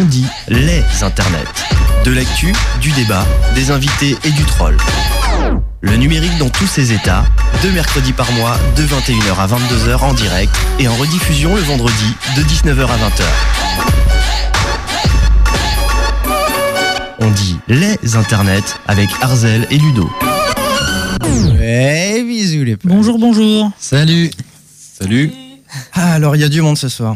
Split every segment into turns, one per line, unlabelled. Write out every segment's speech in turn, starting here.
On dit les internets. De l'actu, du débat, des invités et du troll. Le numérique dans tous ses états, deux mercredis par mois, de 21h à 22h en direct et en rediffusion le vendredi de 19h à 20h. On dit les internets avec Arzel et Ludo.
Ouais, bisous les potes.
Bonjour, bonjour.
Salut.
Salut.
Ah, alors il y a du monde ce soir.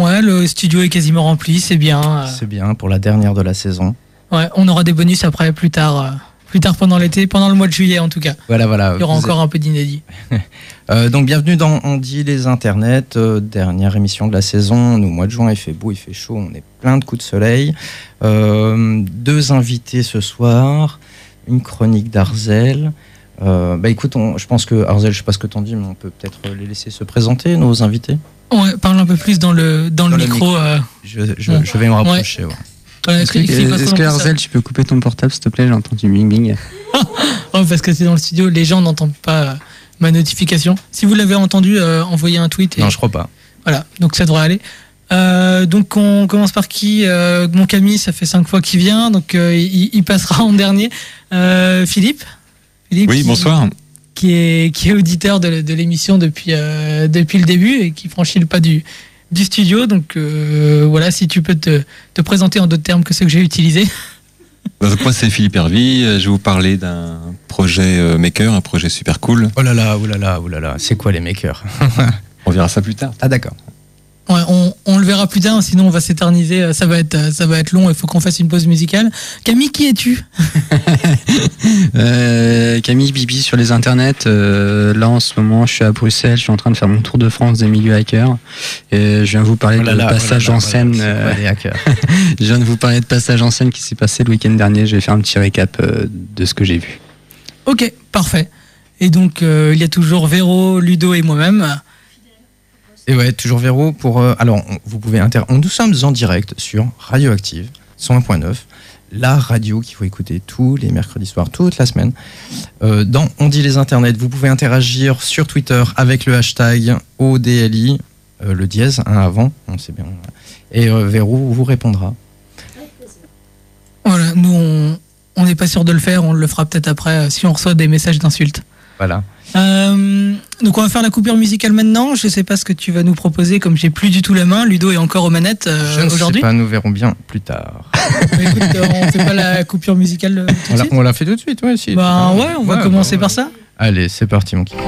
Ouais, le studio est quasiment rempli, c'est bien. euh,
C'est bien pour la dernière de la saison.
Ouais, on aura des bonus après, plus tard, euh, plus tard pendant l'été, pendant le mois de juillet en tout cas.
Voilà, voilà.
Il y aura encore un peu d'inédit.
Euh, donc bienvenue dans On dit les internets, euh, dernière émission de la saison. Nous, au mois de juin, il fait beau, il fait chaud, on est plein de coups de soleil. Euh, deux invités ce soir, une chronique d'Arzel. Euh, bah écoute, on- je pense que Arzel, je sais pas ce que t'en dis, mais on peut peut-être les laisser se présenter, nos invités.
Ouais, parle un peu plus dans le, dans le
Dans le
micro. euh,
Je, je-
Ouais.
je vais me rapprocher. ouais.
Est-ce que, Arzel, tu peux couper ton portable s'il te plaît J'ai entendu bing bing.
Ouais, parce que c'est dans le studio, les gens n'entendent pas euh, ma notification. Si vous l'avez entendu, euh, envoyez un tweet. Et,
Non, je crois pas.
Voilà, donc ça devrait aller. Euh, donc on commence par qui Euh, Mon Camille, ça fait cinq fois qu'il vient, donc euh, il, il passera en dernier. Euh, Philippe? Philippe
Oui,
qui-
bonsoir.
qui est, qui est auditeur de, de l'émission depuis, euh, depuis le début et qui franchit le pas du, du studio. Donc euh, voilà, si tu peux te, te présenter en d'autres termes que ceux que j'ai utilisés.
Donc moi, c'est Philippe Hervy. Je vais vous parler d'un projet euh, Maker, un projet super cool.
Oh là là, oh là là, oh là là. C'est quoi les makers?
On verra ça plus tard.
Ah d'accord.
Ouais, on, on le verra plus tard, sinon on va s'éterniser. Ça va être, ça va être long. Il faut qu'on fasse une pause musicale. Camille, qui es-tu?
Euh, Camille Bibi sur les internets. Euh, là en ce moment, je suis à Bruxelles. Je suis en train de faire mon tour de France des milieux hackers. Et je viens vous parler
Oh là
de
là, oh là
passage
là,
en
voilà,
scène. euh, je viens de vous parler de passage en scène qui s'est passé le week-end dernier. Je vais faire un petit récap euh, de ce que j'ai vu.
Ok, parfait. Et donc euh, il y a toujours Véro, Ludo et moi-même.
Et ouais, toujours Véro pour. euh, alors, vous pouvez inter. on- Nous sommes en direct sur Radioactive 101.9, la radio qu'il faut écouter tous les mercredis soirs, toute la semaine. Euh, dans On dit les internets, vous pouvez interagir sur Twitter avec le hashtag ODLI, euh, le dièse, hein, avant, on sait bien. Et Véro vous répondra.
Voilà, nous on n'est pas sûr de le faire. On le fera peut-être après si on reçoit des messages d'insultes.
Voilà.
Euh, donc on va faire la coupure musicale maintenant. Je sais pas ce que tu vas nous proposer, comme j'ai plus du tout la main. Ludo est encore aux manettes euh,
Je ne sais
aujourd'hui.
pas, nous verrons bien plus tard.
Bah, écoute, euh, on fait pas la coupure musicale euh, tout
On
de
l'a-
suite
on l'a fait tout de suite, ouais, si.
Bah ouais, on va commencer
bah,
par ça.
Allez, c'est parti, mon kiki.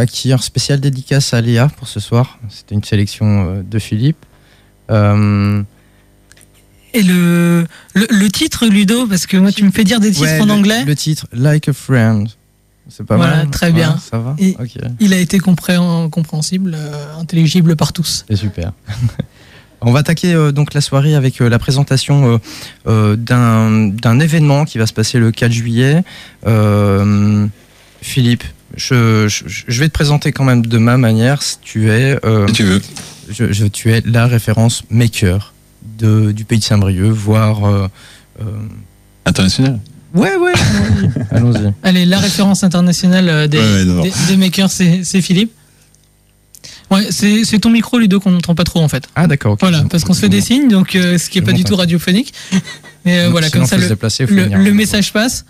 Fakir, spécial dédicace à Léa pour ce soir. C'était une sélection euh, de Philippe. Euh,
Et le, le, le titre, Ludo, parce que moi, tu me fais dire des titres
ouais,
en
le-
anglais.
Le titre, Like a Friend. C'est pas
Voilà,
mal.
très bien.
Ouais, ça va
Et- Il a été compréhen- compréhensible, euh, intelligible par tous.
c'est super. On va attaquer euh, donc la soirée avec euh, la présentation euh, d'un d'un événement qui va se passer le 4 juillet. Philippe, je, je, je vais te présenter quand même de ma manière. Tu es, euh,
Si tu veux.
je, je- tu es la référence maker de, du pays de Saint-Brieuc, voire. euh, euh,
International.
Ouais, ouais, allons-y.
Allez, la référence internationale euh, des,
Ouais, ouais,
des, des makers, c'est c'est Philippe. Ouais, c'est c'est ton micro, Ludo, qu'on n'entend pas trop en fait.
Ah, d'accord. ok.
Voilà, parce qu'on se fait des signes, donc euh, ce qui est pas du tout radiophonique. Mais euh, voilà, comme ça, le, le, le message passe.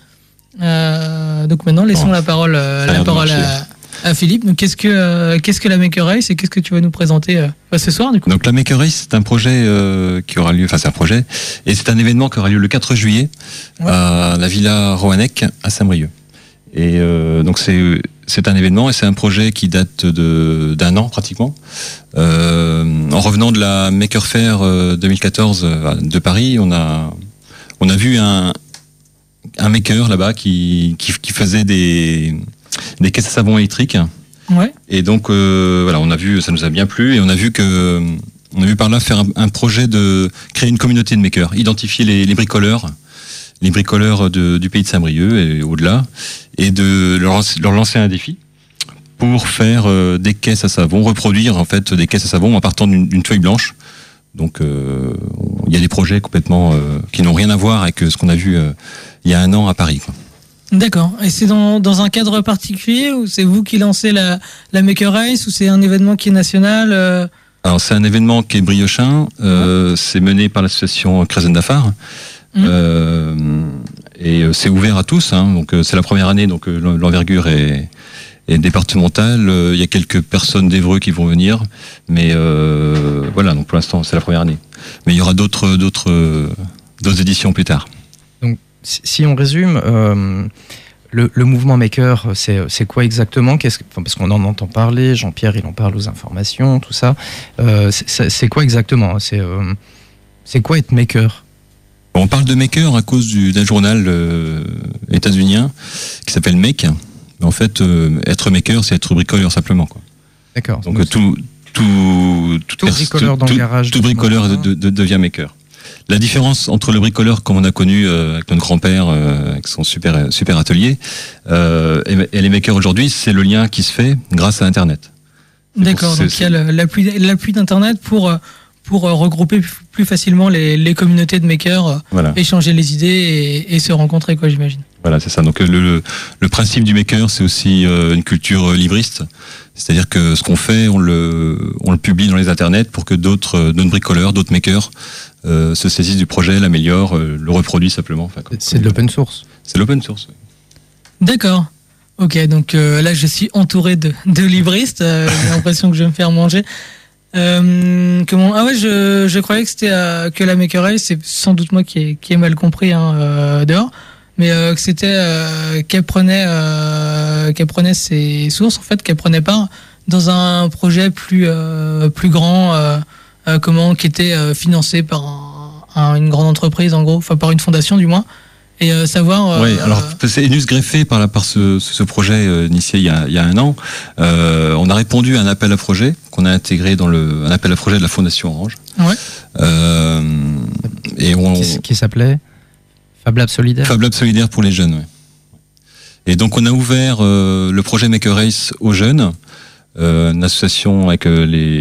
Euh, donc maintenant, laissons
Bon.
la parole, euh, la parole à, à Philippe. Donc, qu'est-ce que euh, qu'est-ce que la Maker Race et qu'est-ce que tu vas nous présenter euh, bah, ce soir du coup?
Donc la Maker Race, c'est un projet qui aura lieu, enfin c'est un projet, et c'est un événement qui aura lieu le 4 juillet
Ouais.
à la Villa Roanec à Saint-Brieuc. Et donc c'est c'est un événement et c'est un projet qui date de d'un an pratiquement. En revenant de la Maker Faire euh, 2014 euh, de Paris, on a on a vu un un maker là-bas qui, qui qui faisait des des caisses à savon électriques.
Ouais.
Et donc euh, voilà, on a vu, ça nous a bien plu, et on a vu que on a vu par là faire un, un projet de créer une communauté de makers, identifier les, les bricoleurs, les bricoleurs de- du pays de Saint-Brieuc et au-delà, et de leur, leur lancer un défi pour faire euh, des caisses à savon, reproduire en fait des caisses à savon en partant d'une d'une feuille blanche. Donc euh, il y a des projets complètement euh, qui n'ont rien à voir avec euh, ce qu'on a vu il y a un an à Paris. Quoi.
D'accord. Et c'est dans, dans un cadre particulier ou c'est vous qui lancez la, la Maker Race ou c'est un événement qui est national euh,
Alors c'est un événement qui est briochin, euh, c'est mené par l'association Crescent d'Afar. Euh, et c'est ouvert à tous, hein, donc c'est la première année, donc l'en- l'envergure est, est départementale. Euh, Il y a quelques personnes d'Evreux qui vont venir, mais euh, voilà, donc pour l'instant c'est la première année. Mais il y aura d'autres d'autres euh, d'autres éditions plus tard.
Si, si on résume, le, le mouvement maker, c'est quoi exactement? Enfin, Parce qu'on en entend parler, Jean-Pierre, il en parle aux informations, tout ça. Euh, c'est- quoi exactement? C'est euh, quoi être maker?
On parle de maker à cause du- d'un journal euh, états-unien qui s'appelle Make. Mais en fait, euh, être maker, c'est être bricoleur simplement. Quoi.
D'accord.
Donc, euh, tout, tout,
tout
pers-
bricoleur dans
tout-
le garage.
tout bricoleur
enfant.
de- de- devient maker. La différence entre le bricoleur comme on a connu euh, avec notre grand-père, euh, avec son super, super atelier, euh, et, et les makers aujourd'hui, c'est le lien qui se fait grâce à Internet.
D'accord. Donc il y a le- l'appui l'appui d'Internet pour, euh, pour euh, regrouper plus facilement les, les communautés de makers, euh,
Voilà,
échanger les idées et, et se rencontrer, quoi, j'imagine.
Voilà c'est ça. Donc le, le, le principe du maker, c'est aussi euh, une culture euh, libriste. C'est-à-dire que ce qu'on fait, on le, on le publie dans les internets pour que d'autres euh, d'autres bricoleurs, d'autres makers euh, se saisissent du projet, l'améliorent, euh, le reproduisent simplement. Enfin, comme-
C'est de l'open source.
C'est l'open source. oui.
D'accord. Ok, donc euh, là je suis entouré de, de libristes. euh, J'ai l'impression que je vais me faire manger. Euh, comment Ah ouais, je, je croyais que c'était euh, que la Maker Race, c'est sans doute moi qui ai, qui ai mal compris hein, euh, dehors, mais euh, que c'était euh, qu'elle prenait euh, qu'elle prenait ses sources en fait, qu'elle prenait part dans un projet plus euh, plus grand, euh, euh, comment qui était euh, financé par un- un- une grande entreprise en gros, enfin par une fondation du moins, et euh, savoir. euh,
Oui, alors c'est venu se greffer par, la, par ce, ce projet euh, initié il y, a, il y a un an. Euh, on a répondu à un appel à projet qu'on a intégré dans le un appel à projet de la Fondation Orange.
Ouais.
Euh, et on
Qui, qui s'appelait? Fab Lab Solidaire.
Fab Lab solidaire pour les jeunes. ouais. Et donc on a ouvert euh, le projet Maker Race aux jeunes, euh, une association avec euh, les,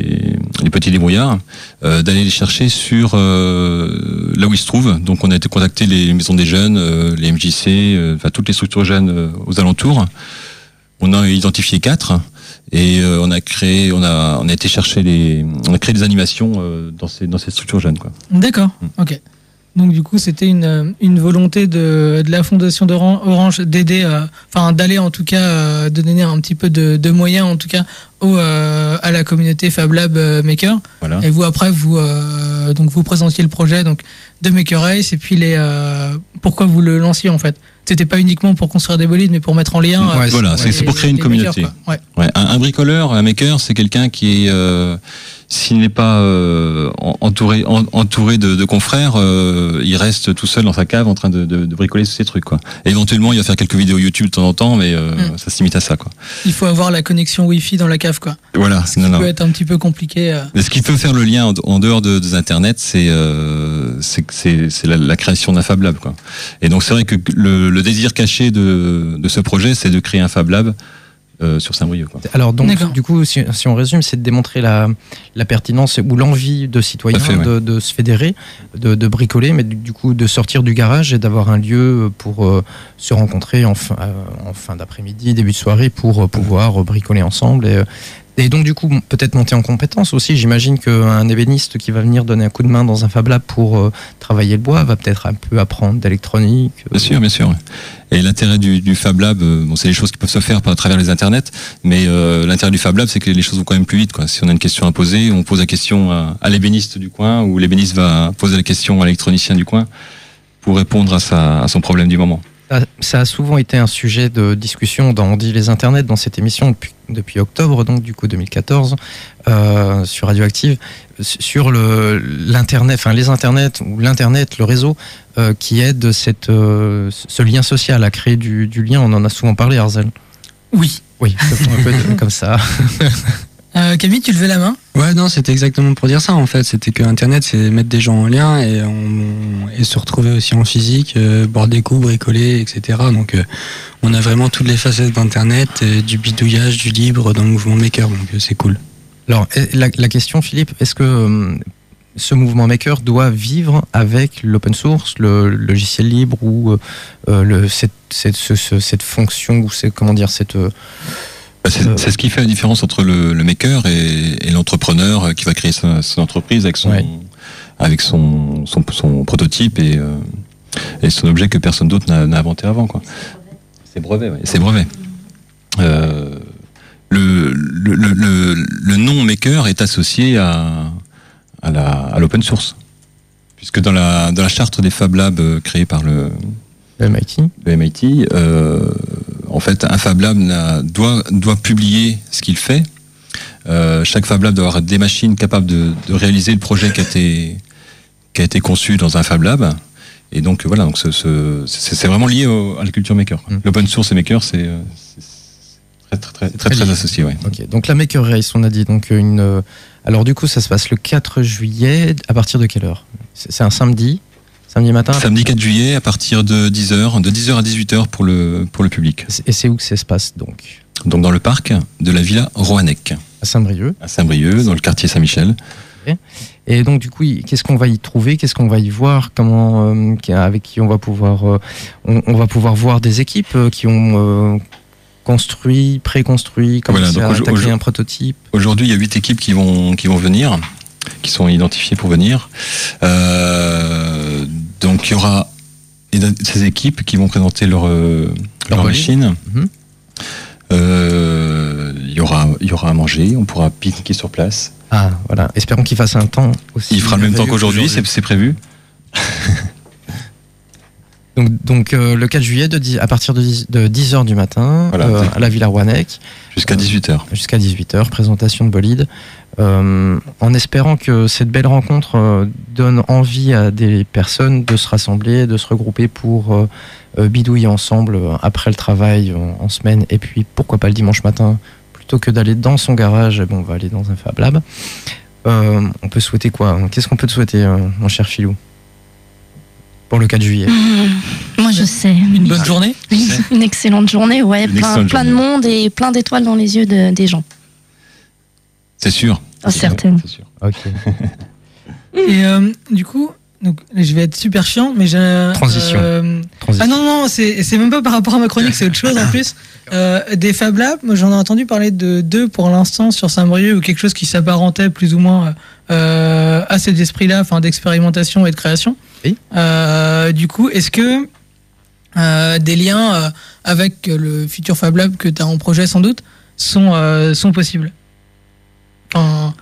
les petits débrouillards, euh, d'aller les chercher sur euh, là où ils se trouvent. Donc on a été contacter les maisons des jeunes, euh, les MJC, euh, enfin toutes les structures jeunes euh, aux alentours. On a identifié quatre et euh, on a créé, on a, on a été chercher les, on a créé des animations euh, dans ces dans ces structures jeunes quoi.
D'accord,
Mm.
ok. Donc du coup, c'était une, euh, une volonté de, de la fondation d'Oran- Orange d'aider, euh, enfin d'aller en tout cas, euh, de donner un petit peu de, de moyens en tout cas au, euh, à la communauté Fab Lab euh, Maker.
Voilà.
Et vous après, vous donc vous présentiez le projet donc de Maker Race et puis les euh, pourquoi vous le lanciez en fait? c'était pas uniquement pour construire des bolides, mais pour mettre en lien.
Ouais,
euh,
Voilà, c'est pour créer une communauté.
makers. Ouais.
Ouais, un, un bricoleur, un maker, c'est quelqu'un qui est, euh, s'il n'est pas euh, en- entouré, en- entouré de, de confrères, euh, il reste tout seul dans sa cave en train de, de, de bricoler ses trucs. Quoi. Et éventuellement, il va faire quelques vidéos YouTube de temps en temps, mais euh,
Mm.
ça se limite à ça. Quoi.
Il faut avoir la connexion Wi-Fi dans la cave, quoi.
Voilà,
Ce qui
non, non.
peut être un petit peu compliqué. euh.
Mais ce qui peut faire le lien en, en dehors de, des Internet, c'est euh, c'est c'est la, la création d'un Fab Lab. Quoi. Et donc c'est vrai que le, le désir caché de, de ce projet, c'est de créer un Fab Lab euh, sur Saint-Brieuc. quoi.
Alors donc
D'accord.
du coup si, si on résume c'est de démontrer la, la pertinence ou l'envie de citoyens
fait, ouais.
de, de se fédérer, de, de bricoler, mais du, du coup de sortir du garage et d'avoir un lieu pour euh, se rencontrer en fin, euh, en fin d'après-midi, début de soirée pour euh, pouvoir euh, bricoler ensemble et, euh, et donc du coup peut-être monter en compétence aussi. J'imagine qu'un ébéniste qui va venir donner un coup de main dans un Fab Lab pour euh, travailler le bois va peut-être un peu apprendre d'électronique. euh,
Bien sûr, bien sûr. Et l'intérêt du, Fab Lab, euh, bon, c'est les choses qui peuvent se faire par à travers les internets, mais l'intérêt du Fab Lab, c'est que les choses vont quand même plus vite. Quoi. Si on a une question à poser, on pose la question à, l'ébéniste du coin, ou l'ébéniste va poser la question à l'électronicien du coin pour répondre à son problème du moment.
Ça, a souvent été un sujet de discussion dans On dit les internets dans cette émission depuis, depuis octobre donc du coup 2014 euh, sur Radioactive sur le l'internet enfin les internets ou l'internet le réseau euh, qui aide cette euh, ce lien social à créer du, du lien. On en a souvent parlé Arzel.
Oui.
oui un peu de- comme ça.
Camille, tu levais la main?
Ouais, non, c'était exactement pour dire ça en fait. C'était que Internet, c'est mettre des gens en lien et, on, et se retrouver aussi en physique, euh, boire des coups, bricoler, etc. Donc, euh, on a vraiment toutes les facettes d'Internet, euh, du bidouillage, du libre dans le mouvement maker. Donc, c'est cool.
alors la, question Philippe est-ce que ce mouvement maker doit vivre avec l'open source, le logiciel libre ou le, cette, cette, ce- ce- cette fonction ou c'est comment dire cette
C'est
Euh.
c'est ce qui fait la différence entre le, le maker et, et l'entrepreneur euh, qui va créer sa- son entreprise avec son,
Ouais.
avec son, son, son prototype et, euh, et son objet que personne d'autre n'a inventé avant. C'est brevet. C'est brevet. Euh, le, nom maker est associé à, à la- à l'open source. Puisque dans la, dans la charte des Fab Labs euh, créée par le,
le MIT
le MIT, euh, en fait, un Fab Lab doit, doit publier ce qu'il fait. Euh, chaque Fab Lab doit avoir des machines capables de, de réaliser le projet qui a été, qui a été conçu dans un Fab Lab. Et donc voilà, donc ce- ce- c'est vraiment lié au- à la culture maker.
Mm.
L'open source et maker, c'est euh, très très très, très,
très
associé. Ouais.
Ok, donc la Maker Race, on a dit donc une. euh, alors du coup, ça se passe le 4 juillet. À partir de quelle heure? C'est un samedi, samedi matin.
Samedi 4 juillet à partir de 10h, de 10h à 18h pour le, pour le public.
Et c'est où que ça se passe donc
Donc dans le parc de la Villa Roanec,
À Saint-Brieuc.
à Saint-Brieuc, dans le quartier Saint-Michel.
Et donc du coup, qu'est-ce qu'on va y trouver? Qu'est-ce qu'on va y voir? Comment euh, avec qui on va pouvoir euh, on, on va pouvoir voir des équipes euh, qui ont construit, préconstruit, commencé
Voilà,
à
donc
attaquer
au-
un prototype?
Aujourd'hui, il y a huit équipes qui vont, qui vont venir, qui sont identifiées pour venir. Euh, donc, il y aura ces équipes qui vont présenter leur, euh,
Leur
leur
bolide.
machine.
Mhm.
Euh, il, y aura, il y aura à manger, on pourra pique-niquer sur place.
Ah voilà. Espérons qu'il fasse un temps aussi.
Il fera le même temps qu'aujourd'hui, c'est prévu.
Donc, donc euh, le 4 juillet de 10 à partir de 10, de 10h du matin
Voilà,
euh, à la Villa Rouanec.
Jusqu'à 18h.
jusqu'à 18h, présentation de bolide, euh, en espérant que cette belle rencontre donne envie à des personnes de se rassembler, de se regrouper pour bidouiller ensemble après le travail en semaine, et puis pourquoi pas le dimanche matin, plutôt que d'aller dans son garage, bon, on va aller dans un Fab Lab. Euh, on peut souhaiter quoi? Qu'est-ce qu'on peut te souhaiter, euh, mon cher Philou? Pour le 4 juillet.
Mmh, Moi, je sais.
Une bonne journée
une excellente journée, ouais.
Une
plein de monde et plein d'étoiles dans les yeux de- des gens.
C'est sûr.
Ah, certaines.
C'est sûr.
Ok.
Et euh, du coup, donc, je vais être super chiant, mais j'ai.
Transition.
euh,
Transition.
Ah non, non, c'est c'est même pas par rapport à ma chronique, c'est autre chose en plus. Euh, des Fab Labs, j'en ai entendu parler de deux pour l'instant sur Saint-Brieuc ou quelque chose qui s'apparentait plus ou moins euh, à cet esprit-là, enfin d'expérimentation et de création.
Oui.
Euh, du coup, est-ce que euh, des liens euh, avec le futur Fab Lab que tu as en projet sans doute sont, sont possibles?
A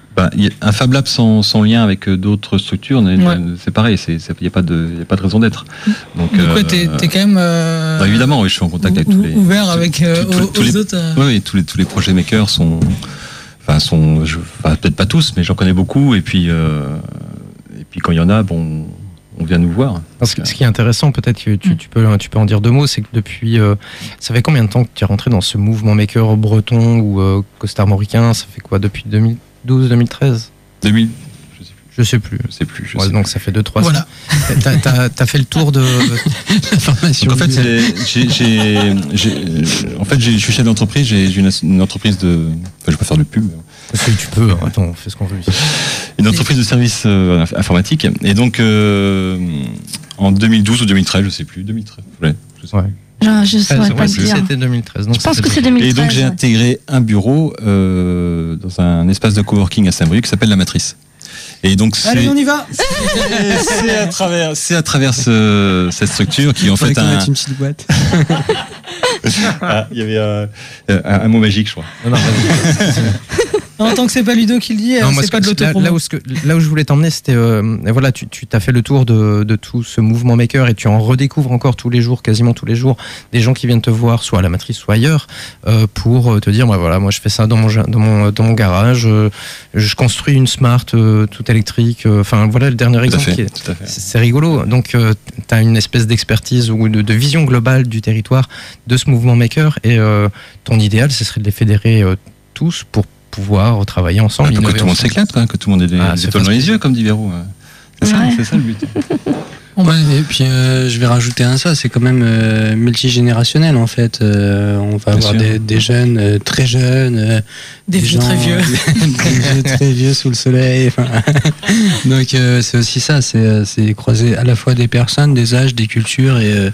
un Fab Lab sans, sans lien avec d'autres structures,
Ouais.
c'est pareil, il n'y a, pas de- y a pas de raison d'être. Donc, euh,
t'es t'es quand même. euh,
bah, évidemment, oui, je suis en contact avec
ou-
tous les.
ouvert avec euh,
tous- tous-
aux,
tous
aux
les-
autres.
Oui, tous les, tous les projets makers sont. Enfin, sont. enfin, Peut-être pas tous, mais j'en connais beaucoup. Et puis, et puis quand il y en a, bon, on vient nous voir.
Parce que ce qui est intéressant, peut-être que tu,
Mm.
tu peux, tu peux en dire deux mots, c'est que depuis. euh, ça fait combien de temps que tu es rentré dans ce mouvement maker breton ou euh, costarmoricain? Ça fait quoi Depuis 2012, 2013
2000, je sais plus.
Je sais plus.
Je
Ouais,
sais
donc ça fait 2-3
Voilà.
ans. T'as- t'as fait le tour de.
En fait, j'ai, en fait, je suis chef d'entreprise. J'ai une, une entreprise de. Enfin, je vais pas faire de pub.
Parce que tu peux, hein, attends, on fait ce qu'on veut. ici.
Une entreprise de services euh, inf- informatiques. Et donc, euh, en 2012 ou 2013, je sais plus. 2013. Ouais, je sais
Ouais.
Je, je saurais
Ouais,
pas le dire.
C'était 2013. donc
Je pense que c'est
deux-
2013.
Et donc j'ai
ouais.
intégré un bureau euh, dans un espace de coworking à Saint-Brieuc qui s'appelle La Matrice. Et donc
Allez, on y va
c'est à travers c'est à travers ce- cette structure qui est en fait un
une petite boîte.
Ah, il y avait euh, un, un mot magique je crois.
Non, non,
tant que c'est pas Ludo qui le dit, euh, c'est
ce
pas de
que- là, là où, ce que- là où je voulais t'emmener, c'était euh, voilà, tu tu t'as fait le tour de, de tout ce mouvement maker et tu en redécouvres encore tous les jours, quasiment tous les jours, des gens qui viennent te voir, soit à la matrice, soit ailleurs, euh, pour te dire, bah, voilà, moi je fais ça dans mon ja- dans mon dans mon garage, je construis une smart euh, toute électrique. euh, Enfin voilà le dernier exemple. c'est c'est rigolo. Donc, tu as une espèce d'expertise ou de, de vision globale du territoire de ce mouvement maker. Et euh, ton idéal, ce serait de les fédérer euh, tous pour pouvoir travailler ensemble.
Pour que tout le monde s'éclate, quoi, que tout le monde ait des,
Ah,
des étoiles dans les yeux, comme dit Véro. ouais. C'est ça,
Ouais.
c'est ça le but.
Ouais, et puis euh, je vais rajouter un ça, c'est quand même euh, multigénérationnel en fait. Euh, on va avoir des, des jeunes euh, très jeunes, euh,
des vieux
gens,
très vieux.
des vieux très vieux sous le soleil. Donc euh, c'est aussi ça, c'est euh, croiser à la fois des personnes, des âges, des cultures et, euh,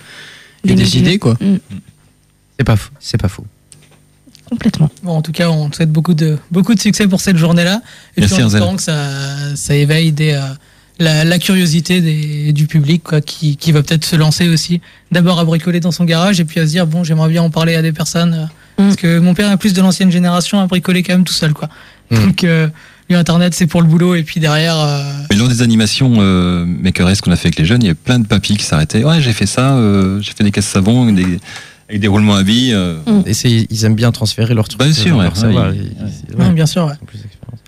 et
Des
des idées quoi.
Mm,
C'est pas faux. C'est pas faux.
complètement.
Bon, en tout cas, on te souhaite beaucoup de, beaucoup de succès pour cette journée-là. Et
Merci,
puis en espérant que ça, ça éveille des, euh, la, la curiosité des, du public, quoi, qui, qui va peut-être se lancer aussi. D'abord à bricoler dans son garage et puis à se dire, bon, j'aimerais bien en parler à des personnes. euh,
Mm.
Parce que mon père est plus de l'ancienne génération à bricoler quand même tout seul, quoi.
Mm.
Donc, euh, lui, Internet, c'est pour le boulot. Et puis derrière, euh,
Mais lors des animations euh, qu'on a fait avec les jeunes, il y a plein de papis qui s'arrêtaient. Ouais, j'ai fait ça, euh, j'ai fait des caisses savon des, avec des roulements à billes. euh.
Et c'est- ils aiment bien transférer leur truc.
Bien sûr,
leur
ouais. ouais, ouais,
bien sûr, ouais.
ils ont plus d'expérience.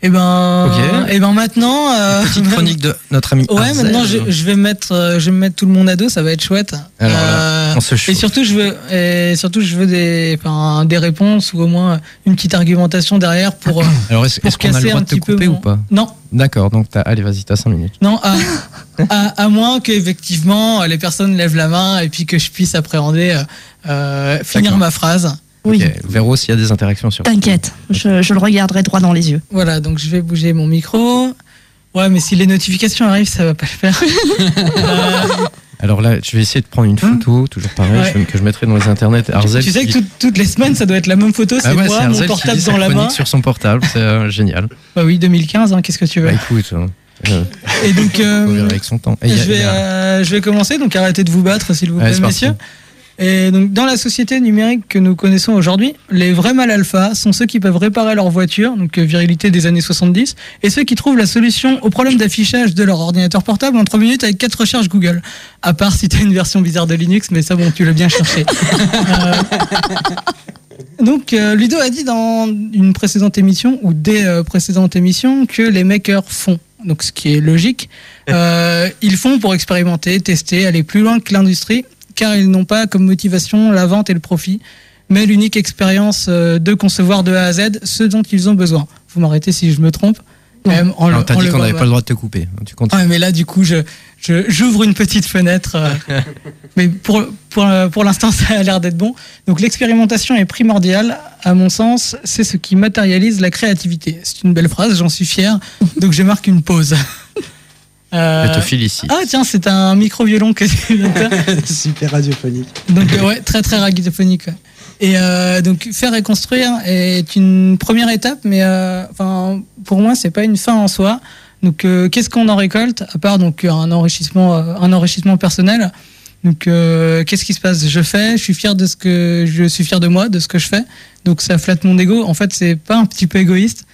Et ben,
Ok.
et ben maintenant, euh,
Petite chronique de notre ami.
Ouais,
Arzel.
maintenant je, je vais mettre, euh, je vais me mettre tout le monde à dos, ça va être chouette.
Alors
Euh,
On se chauffe.
et surtout je veux, et surtout je veux des, enfin, des réponses ou au moins une petite argumentation derrière pour.
Alors, est-ce est-ce qu'on a le droit de te couper
mon-
ou pas?
Non,
D'accord, donc t'as- allez, vas-y, t'as 5 minutes.
non, à, à, à moins qu'effectivement les personnes lèvent la main et puis que je puisse appréhender, euh, finir ma phrase.
Oui,
Ok, Véro, s'il y a des interactions sur.
t'inquiète, je, je le regarderai droit dans les yeux.
Voilà, donc je vais bouger mon micro. Ouais, mais si les notifications arrivent, ça va pas le faire. Euh,
Alors là, je vais essayer de prendre une photo, toujours pareil,
Ouais.
que je mettrai dans les internets. Arzel
tu sais
qui-
que tout- toutes les semaines, ça doit être la même photo, c'est
Ah ouais,
moi, mon portable dans la main.
sur son portable, c'est euh, génial.
Bah oui, 2015, hein, qu'est-ce que tu veux.
Bah écoute, euh, euh,
Et donc, euh,
avec son temps. Et
je,
a-
vais,
il y a-
euh, je vais commencer, donc arrêtez de vous battre, s'il vous
Allez,
plaît,
parti.
Et donc, dans la société numérique que nous connaissons aujourd'hui, les vrais mâles alpha sont ceux qui peuvent réparer leur voiture, donc euh, virilité des années 70, et ceux qui trouvent la solution au problème d'affichage de leur ordinateur portable en 3 minutes avec 4 recherches Google. À part si t'as une version bizarre de Linux, mais ça, bon, tu l'as bien cherché. Euh, donc, euh, Ludo a dit dans une précédente émission, ou des euh, précédentes émissions, que les makers font. Donc, ce qui est logique. Euh, ils font pour expérimenter, tester, aller plus loin que l'industrie, car ils n'ont pas comme motivation la vente et le profit, mais l'unique expérience euh, de concevoir de A à Z ce dont ils ont besoin. Vous m'arrêtez si je me trompe. Même, en le-
t'as dit qu'on n'avait pas le droit de te couper. Tu continues.
Mais là, du coup, je, je- j'ouvre une petite fenêtre. euh, mais pour, pour, euh, pour l'instant, ça a l'air d'être bon. Donc, l'expérimentation est primordiale. À mon sens, c'est ce qui matérialise la créativité. C'est une belle phrase, j'en suis fier. Donc, je marque une pause. Euh,
Je te félicite.
ah, tiens, c'est un micro-violon que tu.
Super radiophonique.
Donc euh, ouais, très très radiophonique. ouais. Et euh, donc faire et construire est une première étape, mais euh, enfin pour moi c'est pas une fin en soi. Donc euh, qu'est-ce qu'on en récolte à part donc un enrichissement euh, un enrichissement personnel? Donc euh, qu'est-ce qui se passe? Je fais, je suis fier de ce que je suis fier de moi, de ce que je fais. Donc ça flatte mon ego. En fait c'est pas un petit peu égoïste.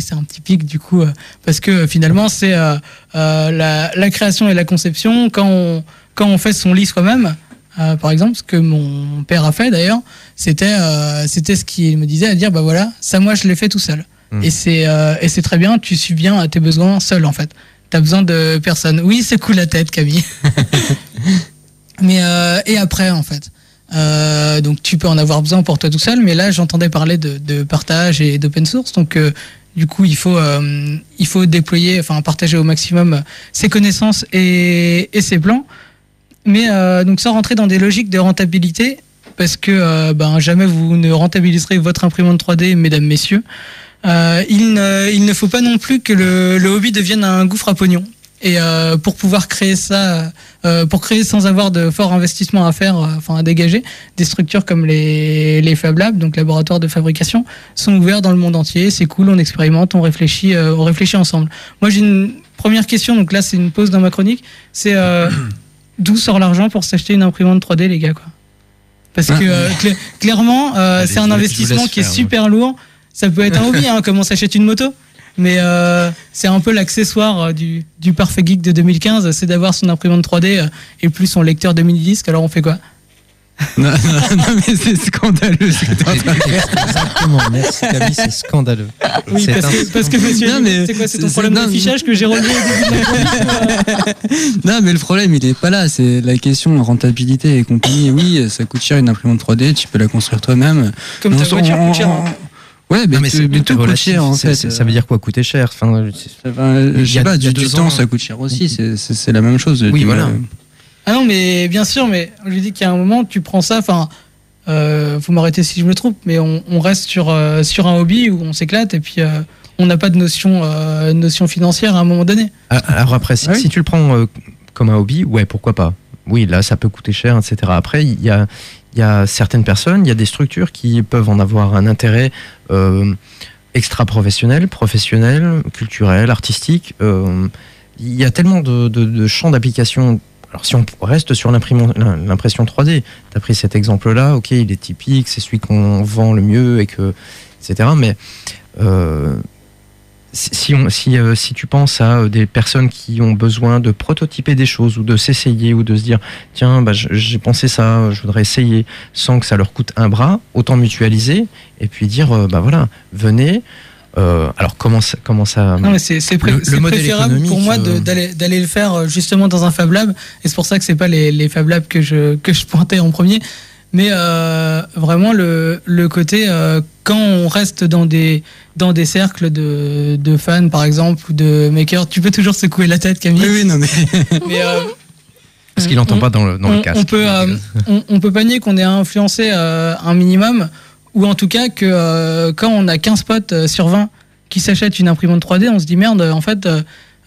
C'est un petit pic du coup, euh, parce que euh, finalement, c'est euh, la, la création et la conception. Quand on, quand on fait son lit soi-même, euh, par exemple, ce que mon père a fait d'ailleurs, c'était euh, c'était ce qu'il me disait à dire bah voilà, ça moi je l'ai fait tout seul.
Mm.
Et c'est euh, et c'est très bien, tu suis bien à tes besoins seul en fait. T'as besoin de personne. Oui, c'est cool la tête, Camille. mais et après en fait. Donc tu peux en avoir besoin pour toi tout seul, mais là j'entendais parler de, de partage et d'open source, donc du coup il faut euh, il faut déployer, enfin partager au maximum ses connaissances et, et ses plans, mais euh, donc sans rentrer dans des logiques de rentabilité, parce que euh, ben jamais vous ne rentabiliserez votre imprimante 3D, mesdames messieurs. Euh, il, ne, il ne faut pas non plus que le, le hobby devienne un gouffre à pognon. Et euh, pour pouvoir créer ça, euh, pour créer sans avoir de fort investissement à faire, euh, enfin à dégager, des structures comme les, les Fab Labs, donc laboratoires de fabrication, sont ouverts dans le monde entier. C'est cool, on expérimente, on réfléchit, euh, on réfléchit ensemble. Moi, j'ai une première question. Donc là, c'est une pause dans ma chronique. C'est euh, d'où sort l'argent pour s'acheter une imprimante 3D, les gars, quoi? Parce que euh, cla- clairement, euh, c'est un investissement qui est super lourd. Ça peut être un hobby, hein, comme on s'achète une moto. Mais euh, c'est un peu l'accessoire euh, du, du parfait geek de 2015, c'est d'avoir son imprimante 3D euh, et plus son lecteur de mini-disque. Alors on fait quoi?
Non, non, non, mais c'est scandaleux ce que en train de faire.
Exactement, merci Camille, c'est scandaleux.
Oui,
C'est
parce
un-
que, parce que monsieur,
Non, mais
c'est quoi C'est ton
c'est-
problème d'affichage que j'ai relevé au début de la chronique,
Non, mais le problème, il est pas là. C'est la question rentabilité et compagnie. Oui, ça coûte cher une imprimante 3D, tu peux la construire toi-même.
Comme ta voiture
on-
coûte cher.
on-
hein.
Ouais, mais,
Non, mais
tout-
c'est
mais tout coûte
relatif,
cher en fait.
Ça veut dire quoi coûter cher enfin, Il
je sais pas,
y a
du, du temps
ans-
ça coûte cher aussi, c'est- la même chose.
Oui, voilà.
vois,
Ah non, mais bien sûr, mais je lui dis qu'il y a un moment, tu prends ça, enfin, euh, vous m'arrêtez si je me trompe, mais on, on reste sur, euh, sur un hobby où on s'éclate et puis euh, on n'a pas de notion, euh, notion financière à un moment donné.
Ah, Alors après, si,
Ah oui.
si tu le prends euh, comme un hobby, ouais, pourquoi pas. Oui, là, ça peut coûter cher, etc. Après, il y a, il y a certaines personnes, il y a des structures qui peuvent en avoir un intérêt euh, extra-professionnel, professionnel, culturel, artistique. Euh, il y a tellement de, champs d'application. Alors, si on reste sur l'impression 3D, tu as pris cet exemple-là, ok, il est typique, c'est celui qu'on vend le mieux, et que, etc. Mais euh, si, on- si, euh, si tu penses à euh, des personnes qui ont besoin de prototyper des choses ou de s'essayer ou de se dire tiens bah, j'ai pensé ça je voudrais essayer sans que ça leur coûte un bras autant mutualiser et puis dire euh, bah voilà venez Euh, alors comment ça, comment ça
Non, mais c'est c'est pré-
Le- modèle
préférable pour moi de- d'aller d'aller le faire justement dans un Fab Lab. Et c'est pour ça que c'est pas les, les Fab Labs que je, que je pointais en premier. Mais euh, vraiment le, le côté, euh, quand on reste dans des, dans des cercles de, de fans, par exemple, ou de makers, tu peux toujours secouer la tête, Camille.
Oui, oui, non, mais.
Mais, euh,
parce qu'il n'entend pas dans le, dans
on,
le casque
on peut, euh, on, on peut pas nier qu'on ait influencé euh, un minimum, ou en tout cas que euh, quand on a 15 potes sur 20 qui s'achètent une imprimante 3D, on se dit merde, en fait.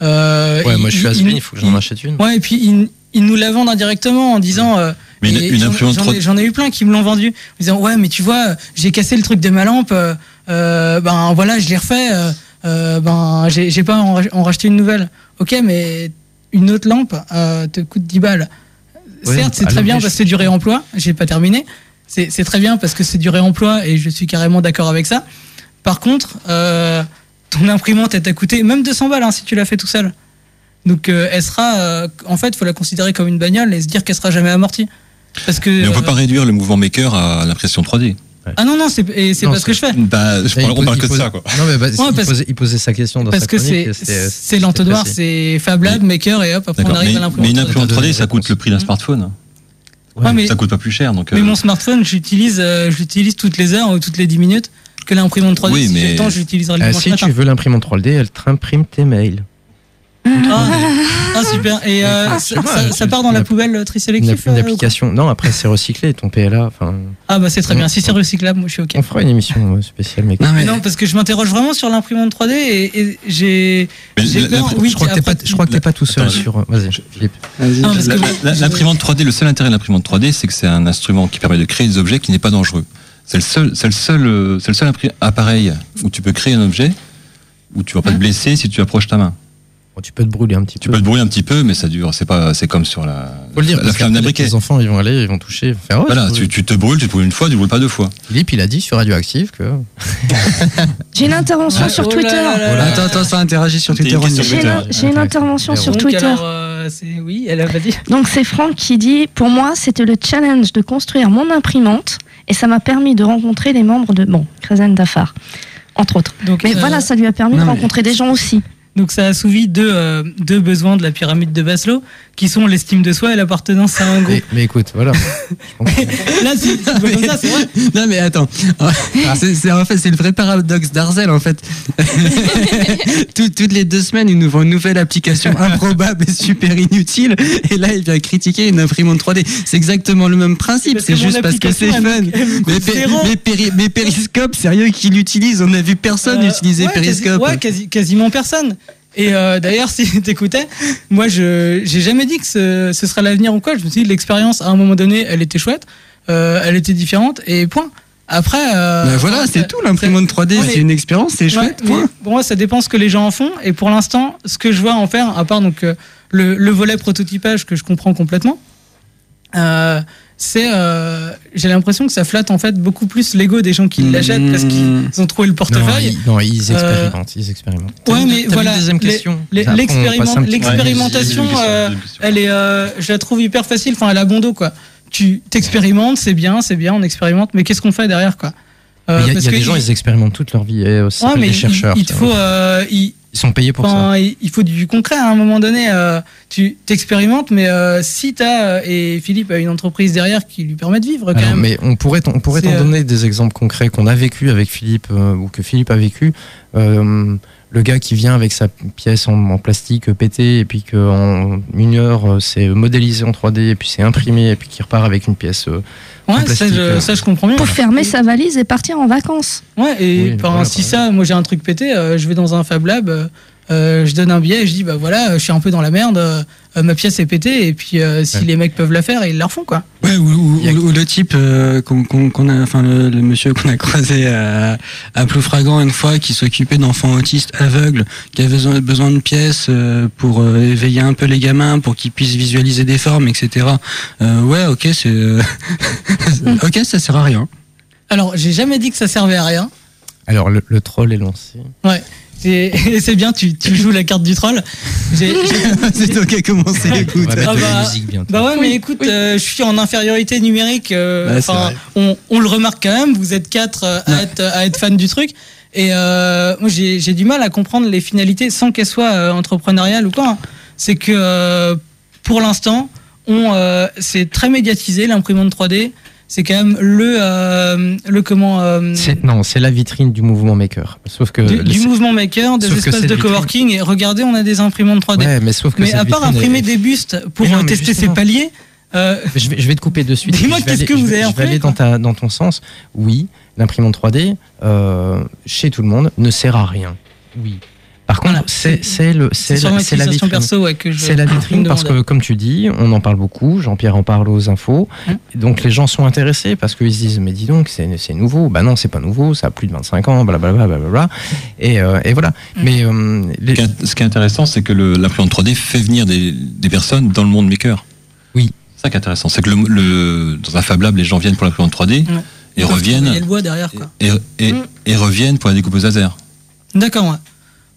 ouais moi je suis
il-
Asbin
il-
il faut que j'en
il-
achète une
Ouais, et puis ils, ils nous la vendent indirectement en disant. euh,
Mais une-
et
une
j'en- ai-
3D
J'en ai eu plein qui me l'ont vendu. En disant ouais, mais tu vois, j'ai cassé le truc de ma lampe. euh, euh, ben voilà, je l'ai refait. euh, euh, ben j'ai pas en, rach- en racheté une nouvelle. Ok, mais une autre lampe euh, te coûte 10 balles.
Ouais,
Certes, c'est très bien parce que c'est du réemploi. J'ai pas terminé. C'est très bien parce que c'est du réemploi et je suis carrément d'accord avec ça. Par contre, euh, ton imprimante, elle t'a coûté même 200 balles hein, si tu l'as fait tout seul. Donc euh, elle sera, en fait, faut la considérer comme une bagnole et se dire qu'elle sera jamais amortie. Parce que
Mais on peut
euh,
pas réduire le mouvement maker à l'impression 3D.
ah non non, c'est pas ce que je fais.
Bah, je on parle que de ça, quoi.
non mais bah, il,
parce-
posait, il posait sa question dans
Parce
sa
que
chronique,
c'est
et c'était-
c'est l'entonnoir,
précis.
c'est Fab Lab, Maker et hop après on arrive
Mais,
à l'imprimante.
mais une
3D.
imprimante
T'as donné
3D, ça
réponse.
coûte le prix d'un smartphone.
Ouais, mais,
Ça coûte pas plus cher, donc.
mais
euh,
mon smartphone, j'utilise euh, je l'utilise toutes les heures ou toutes les 10 minutes. Que l'imprimante 3D,
Oui,
si j'ai
mais-
le temps, je l'utiliserai le
Ah,
dimanche
si
matin.
tu veux l'imprimante 3D elle t'imprime tes mails
Ah, ah, super. Et euh,
Ah,
ça, part dans la poubelle euh, tri sélectif
une
euh,
application non après c'est recyclé ton PLA enfin
quoi Ah bah c'est très bien. Si c'est recyclable, moi je suis ok.
on fera une émission spéciale mais
Non,
Mais non, parce que je m'interroge vraiment sur l'imprimante 3D et, et j'ai Oui,
je crois que t'es pas
après-
je crois que t'es pas tout seul
Attends,
sur vas-y
la- L'imprimante 3D, le seul intérêt de l'imprimante 3D, c'est que c'est un instrument qui permet de créer des objets qui n'est pas dangereux. C'est le seul, c'est le seul, c'est le seul appareil où tu peux créer un objet où tu vas pas te blesser si tu approches ta main.
Bon, tu peux te brûler un petit
Tu
peu.
peux te brûler un petit peu, mais ça dure. C'est pas, c'est comme sur la,
Faut le dire,
la
parce
flamme d'un
qu'après,
briquet.
les enfants, ils vont aller, ils vont toucher, ils vont faire. oh,
Voilà, tu, tu te brûles, tu te brûles une fois, tu te brûles pas deux fois.
Philippe, il a dit sur Radioactive que.
J'ai une intervention
Ah,
sur
oh
Twitter.
là là là.
Attends, attends, ça interagit sur Twitter.
J'ai une, intervention sur Twitter.
euh, oui, elle a pas dit.
Donc c'est Franck qui dit Pour moi, c'était le challenge de construire mon imprimante et ça m'a permis de rencontrer les membres de bon, Krezen Dafar, entre autres.
Donc,
Mais
euh,
voilà, ça lui a permis
non,
de
mais-
rencontrer des gens aussi.
Donc ça a assouvi deux, euh, deux besoins de la pyramide de Maslow, qui sont l'estime de soi et l'appartenance à un groupe.
Mais, mais écoute, voilà.
Là, si tu vois comme ça, c'est vrai.
Non mais attends, c'est c'est- en fait c'est le vrai paradoxe d'Arzel en fait. Tout- toutes les deux semaines il nous vend une nouvelle application improbable et super inutile et là il vient critiquer une imprimante 3D. C'est exactement le même principe, c'est juste parce que c'est fun. Mais, mais, Péri- mais Periscope, sérieux qui l'utilise On a vu personne
Euh,
utiliser
ouais, quasi-
Periscope.
ouais, quasi- quasiment personne. Et euh, d'ailleurs, si t'écoutais, moi, je j'ai jamais dit que ce, ce serait l'avenir ou quoi. Je me suis dit, l'expérience, à un moment donné, elle était chouette, euh, elle était différente, et point. Après. euh,
Bah voilà, c'est tout, l'imprimante 3D,
Ouais, mais-
c'est une expérience, c'est chouette. point.
pour moi, ça dépend ce que les gens en font. Et pour l'instant, ce que je vois en faire, à part donc euh, le, le volet prototypage que je comprends complètement, c'est euh, j'ai l'impression que ça flatte en fait beaucoup plus l'ego des gens qui
Mmh.
l'achètent parce qu'ils ont trouvé le
Non,
portefeuille.
ils, non, ils expérimentent, ils expérimentent.
Ouais, mais voilà, l'expérimentation, euh, elle est, euh, je la trouve hyper facile. Enfin, elle a bon dos quoi. Tu t'expérimentes, c'est bien, c'est bien, on expérimente. Mais qu'est-ce qu'on fait derrière quoi? Euh,
Il y a, il y des gens,
il-
ils expérimentent toute leur vie. Et aussi,
Ouais, mais
des
il-
chercheurs.
Il, te faut, euh, il,
Ils sont payés pour ça.
Enfin, il il faut du concret à un moment donné. euh, tu t'expérimentes, mais euh, si t'as euh, et Philippe a une entreprise derrière qui lui permet de vivre quand
Alors,
même.
mais on pourrait, t'en- on pourrait t'en donner des exemples concrets qu'on a vécu avec Philippe ou que Philippe a vécu. Le gars qui vient avec sa pièce en, en plastique pété et puis qu'en une heure euh, c'est modélisé en 3D et puis c'est imprimé et puis qui repart avec une pièce. euh, en
ouais, ça
plastique,
je,
euh.
ça je comprends bien.
Pour fermer sa valise et partir en vacances.
Ouais, et
Oui, voilà,
si ça, moi j'ai un truc pété, euh, je vais dans un Fab Lab, euh, je donne un billet et je dis bah voilà, je suis un peu dans la merde, euh, ma pièce est pétée et puis euh, si
Ouais.
les mecs peuvent la faire, ils la refont quoi.
Ouais, ou,
a-
le type euh, qu'on a, enfin le, le monsieur qu'on a croisé à, à Ploufragan une fois, qui s'occupait d'enfants autistes aveugles, qui avait besoin, besoin de pièces euh, pour euh, éveiller un peu les gamins, pour qu'ils puissent visualiser des formes, etc. Euh, ouais, ok, c'est, euh, ok, ça sert à rien.
Alors j'ai jamais dit que ça servait à rien.
Alors le, le troll est lancé.
Ouais. Et, c'est bien, tu, tu joues la carte du troll.
C'est toi qui a commencé,
On
écoute.
Ah bah,
la musique bientôt.
Bah ouais, mais écoute, euh, je suis en infériorité numérique. euh, on, on le remarque quand même. Vous êtes quatre euh, à, être, à être fan du truc. Et euh, moi, j'ai j'ai du mal à comprendre les finalités sans qu'elles soient euh, entrepreneuriales ou quoi. hein. C'est que euh, pour l'instant, on euh, c'est très médiatisé l'imprimante 3D. C'est quand même le euh, le comment euh,
Non, c'est la vitrine du mouvement maker. Sauf que.
du, du mouvement maker, des espaces de coworking. Et regardez, on a des imprimantes 3D.
Ouais, mais sauf que
mais à part
est-
imprimer des bustes pour
non,
euh, tester ses paliers. euh,
Je vais, je vais te couper de suite.
Dis-moi qu'est-ce que vous avez
Je vais aller dans, ta, dans ton sens. Oui, l'imprimante 3D, euh, chez tout le monde, ne sert à rien. Oui. Par contre,
Voilà.
c'est c'est le- c'est
C'est sur
la, vitrine.
perso ouais, que je.
C'est la vitrine parce que, comme tu dis, on en parle beaucoup. Jean-Pierre en parle aux infos.
Hum.
Et Donc les gens sont intéressés parce qu'ils se disent Mais dis donc, c'est c'est nouveau. Bah non, c'est pas nouveau, ça a plus de 25 ans, blablabla. blablabla. Et, euh, et voilà.
Hum.
Mais euh, les-
Ce qui est- Ce qui est intéressant, c'est que l'imprimante 3D fait venir des, des personnes dans le monde maker.
Oui.
C'est ça qui est intéressant. C'est que le, le- dans un Fab Lab, les gens viennent pour l'imprimante 3D
Ouais.
et reviennent,
derrière quoi.
et, et- et reviennent pour la découpeuse laser.
D'accord, ouais.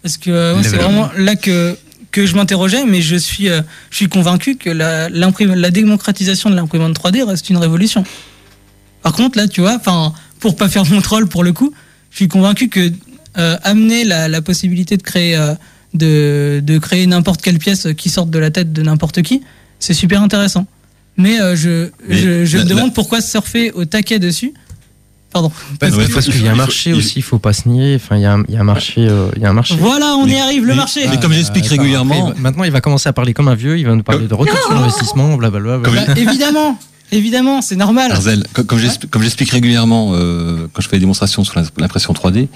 Parce que moi, c'est vraiment là que que je m'interrogeais, mais je suis euh, je suis convaincu que la l'imprime- la démocratisation de l'imprimante 3D reste une révolution. Par contre, là, tu vois, enfin, pour pas faire mon troll pour le coup, je suis convaincu que euh, amener la, la possibilité de créer euh, de, de créer n'importe quelle pièce qui sorte de la tête de n'importe qui, c'est super intéressant. Mais euh, je,
Mais
je, je me demande pourquoi surfer au taquet dessus. Pardon.
parce,
Ouais,
qu'il y a un marché
il-
aussi, il faut pas se nier. Enfin, il y a un, il y a un marché. euh, il y a un marché.
Voilà, on y arrive, le
mais-
marché.
mais comme j'explique régulièrement-
après, maintenant, il va commencer à parler comme un vieux. Il va nous parler de retour sur investissement, blablabla.
Bah, évidemment, évidemment, c'est normal.
Arzel, co- comme j'explique comme j'explique régulièrement euh, quand je fais des démonstrations sur l'impression 3D,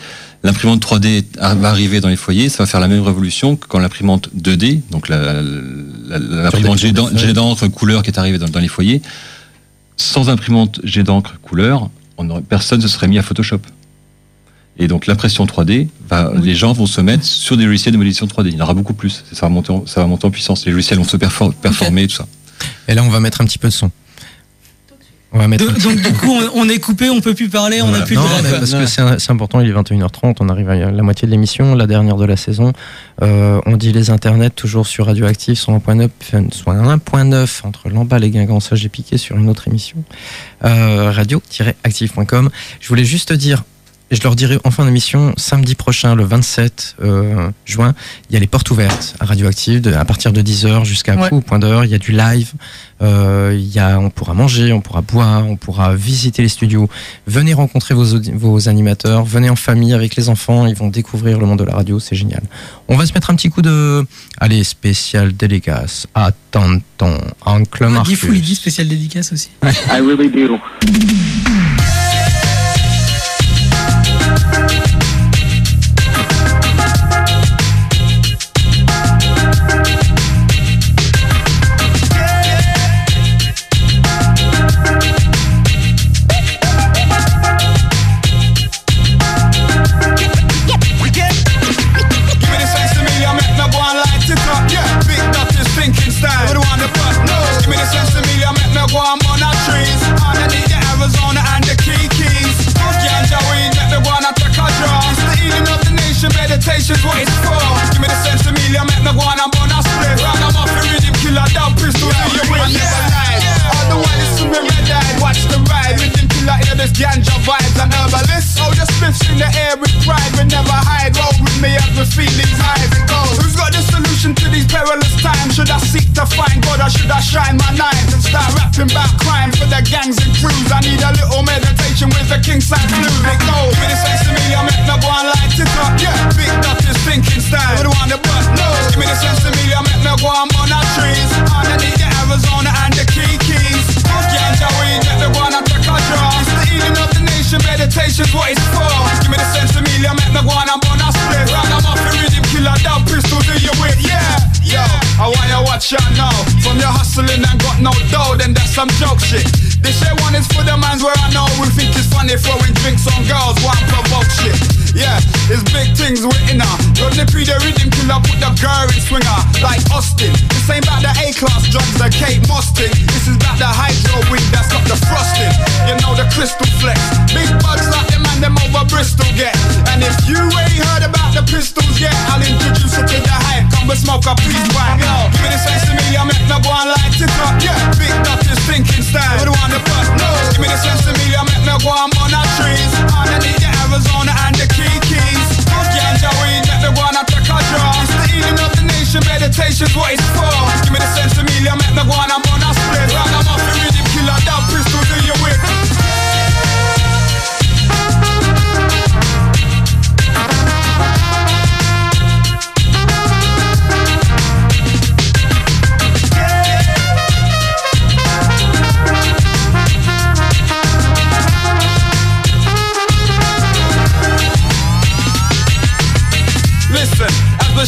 l'imprimante 3D a- va arriver dans les foyers, ça va faire la même révolution que quand l'imprimante 2D, donc la- la- la- l'imprimante jet d'encre couleur qui est arrivée dans, dans les foyers, sans imprimante jet d'encre couleur, on aurait- personne ne se serait mis à Photoshop. Et donc l'impression 3D, va, les gens vont se mettre sur des logiciels de modélisation 3D. Il y en aura beaucoup plus. Ça va monter en, ça va monter en puissance. Les logiciels vont se perfor- performer, tout ça.
Et là, on va mettre un petit peu de son. On va mettre
De-
un petit
donc du coup, on, on est coupé, on peut plus parler, on n'a plus
Non,
de quoi.
parce que c'est important, il est 21h30, on arrive à la moitié de l'émission, la dernière de la saison. Euh, on dit les internets toujours sur Radioactive, soit 1.9, soit 1.9 entre Lamballe et Guingamp. Ça, j'ai piqué sur une autre émission. Euh, radio-active.com. Je voulais juste te dire, je leur dirai en fin d'émission, samedi prochain, le 27 euh, juin, il y a les portes ouvertes à Radioactive, de- à partir de 10h jusqu'à
Ouais.
coup, au point d'heure. Il y a du live, euh, il y a, on pourra manger, on pourra boire, on pourra visiter les studios. Venez rencontrer vos, animateurs, venez en famille avec les enfants, ils vont découvrir le monde de la radio, c'est génial. On va se mettre un petit coup de. Allez, spécial dédicace à Tonton, Oncle
Guy
Marcus.
Fouilly, spécial dédicace aussi.
I really do.
Things written out. Rodney P, the rhythm killer, put the girl in swinger like Austin. This ain't about the A-class drugs, the Kate Mustang. This is about the hydro weed that's got the frosting. You know the crystal flex. Big bugs like them and them over Bristol get. And if you ain't heard about the pistols yet, I'll introduce you to the hype. Come and smoke a piece right now. Give me the sense of me, I make me go and light it up. Yeah, big doctors thinking style. What do want to butt? No. Give me the sense to me, I make me go and burn the trees. Underneath the Arizona and the Key Keys. meditation, meditation's what it's for. Give me the sense of me, I'm at the one, I'm on, a split. Round, I'm off, you're killer, down, pistol, do your whip.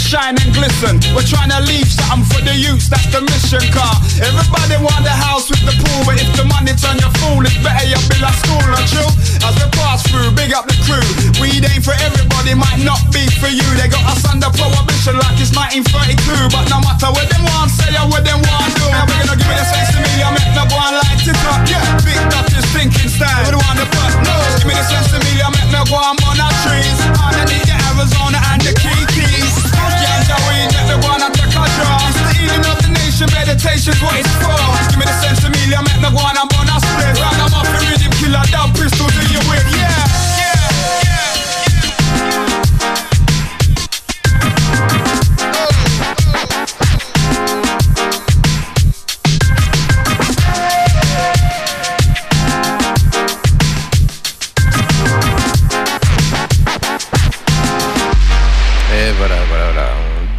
shining glisten. We're trying to leave something for the youths. That's the mission car. Everybody want the house with the pool, but if the money turn you fool, it's better you build a school, not true? As we pass through, big up the crew. Weed ain't for everybody, might not be for you. They got us under prohibition like it's 1932, but no matter what them want say or what them want do, I'm gonna give me the sense to me, I make no and light it up. Yeah, big doctors thinking style. What do want the butt? No, give me the sense to me, I make no and burn our trees. Underneath the Arizona and the Kikis. Young we get the one at the cadre It's the healing of the nation, meditation's what it's for. Just Give me the sense of meal, I'm at the one, I'm on a split. Round, I'm off the rhythm, killer, down pistol, do you whip, yeah.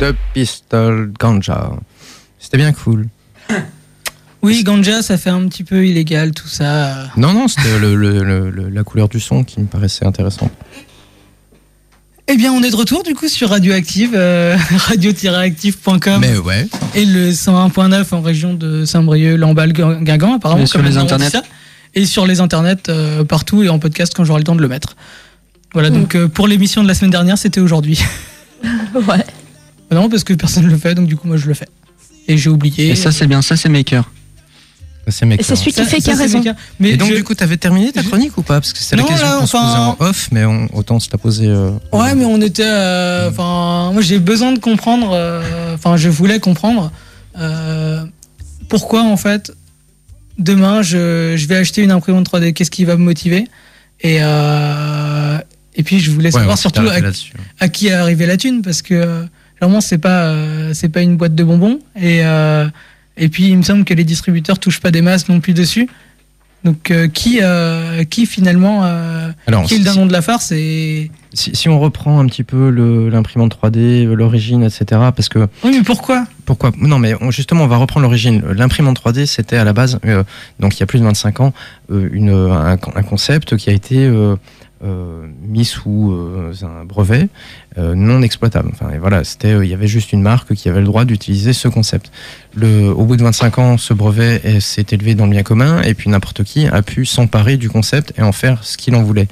Deux pistoles ganja. C'était bien cool.
Oui, ganja, ça fait un petit peu illégal, tout ça.
Non, non, c'était le- le- le- le- la couleur du son qui me paraissait intéressante.
Eh bien, on est de retour du coup sur Radioactive, euh, radio-active.com
Mais ouais.
et le 101.9 en région de Saint-Brieuc, Lamballe, Guingamp, apparemment.
Et sur
comme
les internets.
ça. Et sur les internets euh, partout et en podcast quand j'aurai le temps de le mettre. Voilà, donc euh, pour l'émission de la semaine dernière, c'était aujourd'hui.
Ouais.
Non, parce que personne ne le fait, donc du coup, moi, je le fais. Et j'ai oublié.
Et ça, c'est bien, ça, c'est Maker.
C'est mec.
Et c'est celui qui fait qui a raison.
Mais
Et donc,
je-
du coup, t'avais terminé ta
je-
chronique ou pas? Parce que c'est la question qu'on se
enfin-
posait en off, mais on- autant se la poser. euh,
Ouais, mais on était. euh, Enfin, moi j'ai besoin de comprendre. euh, Enfin, je voulais comprendre euh, pourquoi en fait demain je, je vais acheter une imprimante 3D. Qu'est-ce qui va me motiver? Et euh, et puis je voulais
ouais,
savoir surtout à, à qui est arrivée la thune parce que généralement c'est pas euh, c'est pas une boîte de bonbons et euh, et puis il me semble que les distributeurs touchent pas des masses non plus dessus. Donc euh, qui euh, qui finalement euh,
Alors,
qui est
si,
le dindon de la farce et
si- si on reprend un petit peu l'imprimante 3D, euh, l'origine, etc., parce que
oui mais pourquoi?
Pourquoi? Non, mais on- justement, on va reprendre l'origine. L'imprimante 3D, c'était à la base, donc il y a plus de 25 ans, une, un, un concept qui a été mis sous un brevet non exploitable. Enfin, et voilà, c'était, euh, il y avait juste une marque qui avait le droit d'utiliser ce concept. Le, au bout de 25 ans, ce brevet est- s'est élevé dans le bien commun, et puis n'importe qui a pu s'emparer du concept et en faire ce qu'il en voulait.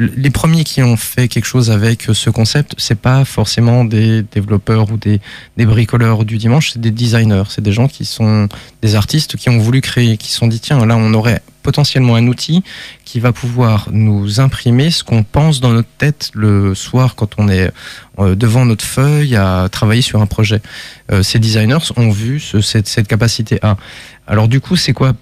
Le- Les premiers qui ont fait quelque chose avec ce concept, c'est pas forcément des développeurs ou des, bricoleurs du dimanche, c'est des designers, c'est des gens qui sont des artistes qui ont voulu créer, qui se sont dit tiens là on aurait potentiellement un outil qui va pouvoir nous imprimer ce qu'on pense dans notre tête le soir quand on est euh, devant notre feuille à travailler sur un projet. Euh, ces designers ont vu ce- cette, cette capacité à. Alors du coup c'est quoi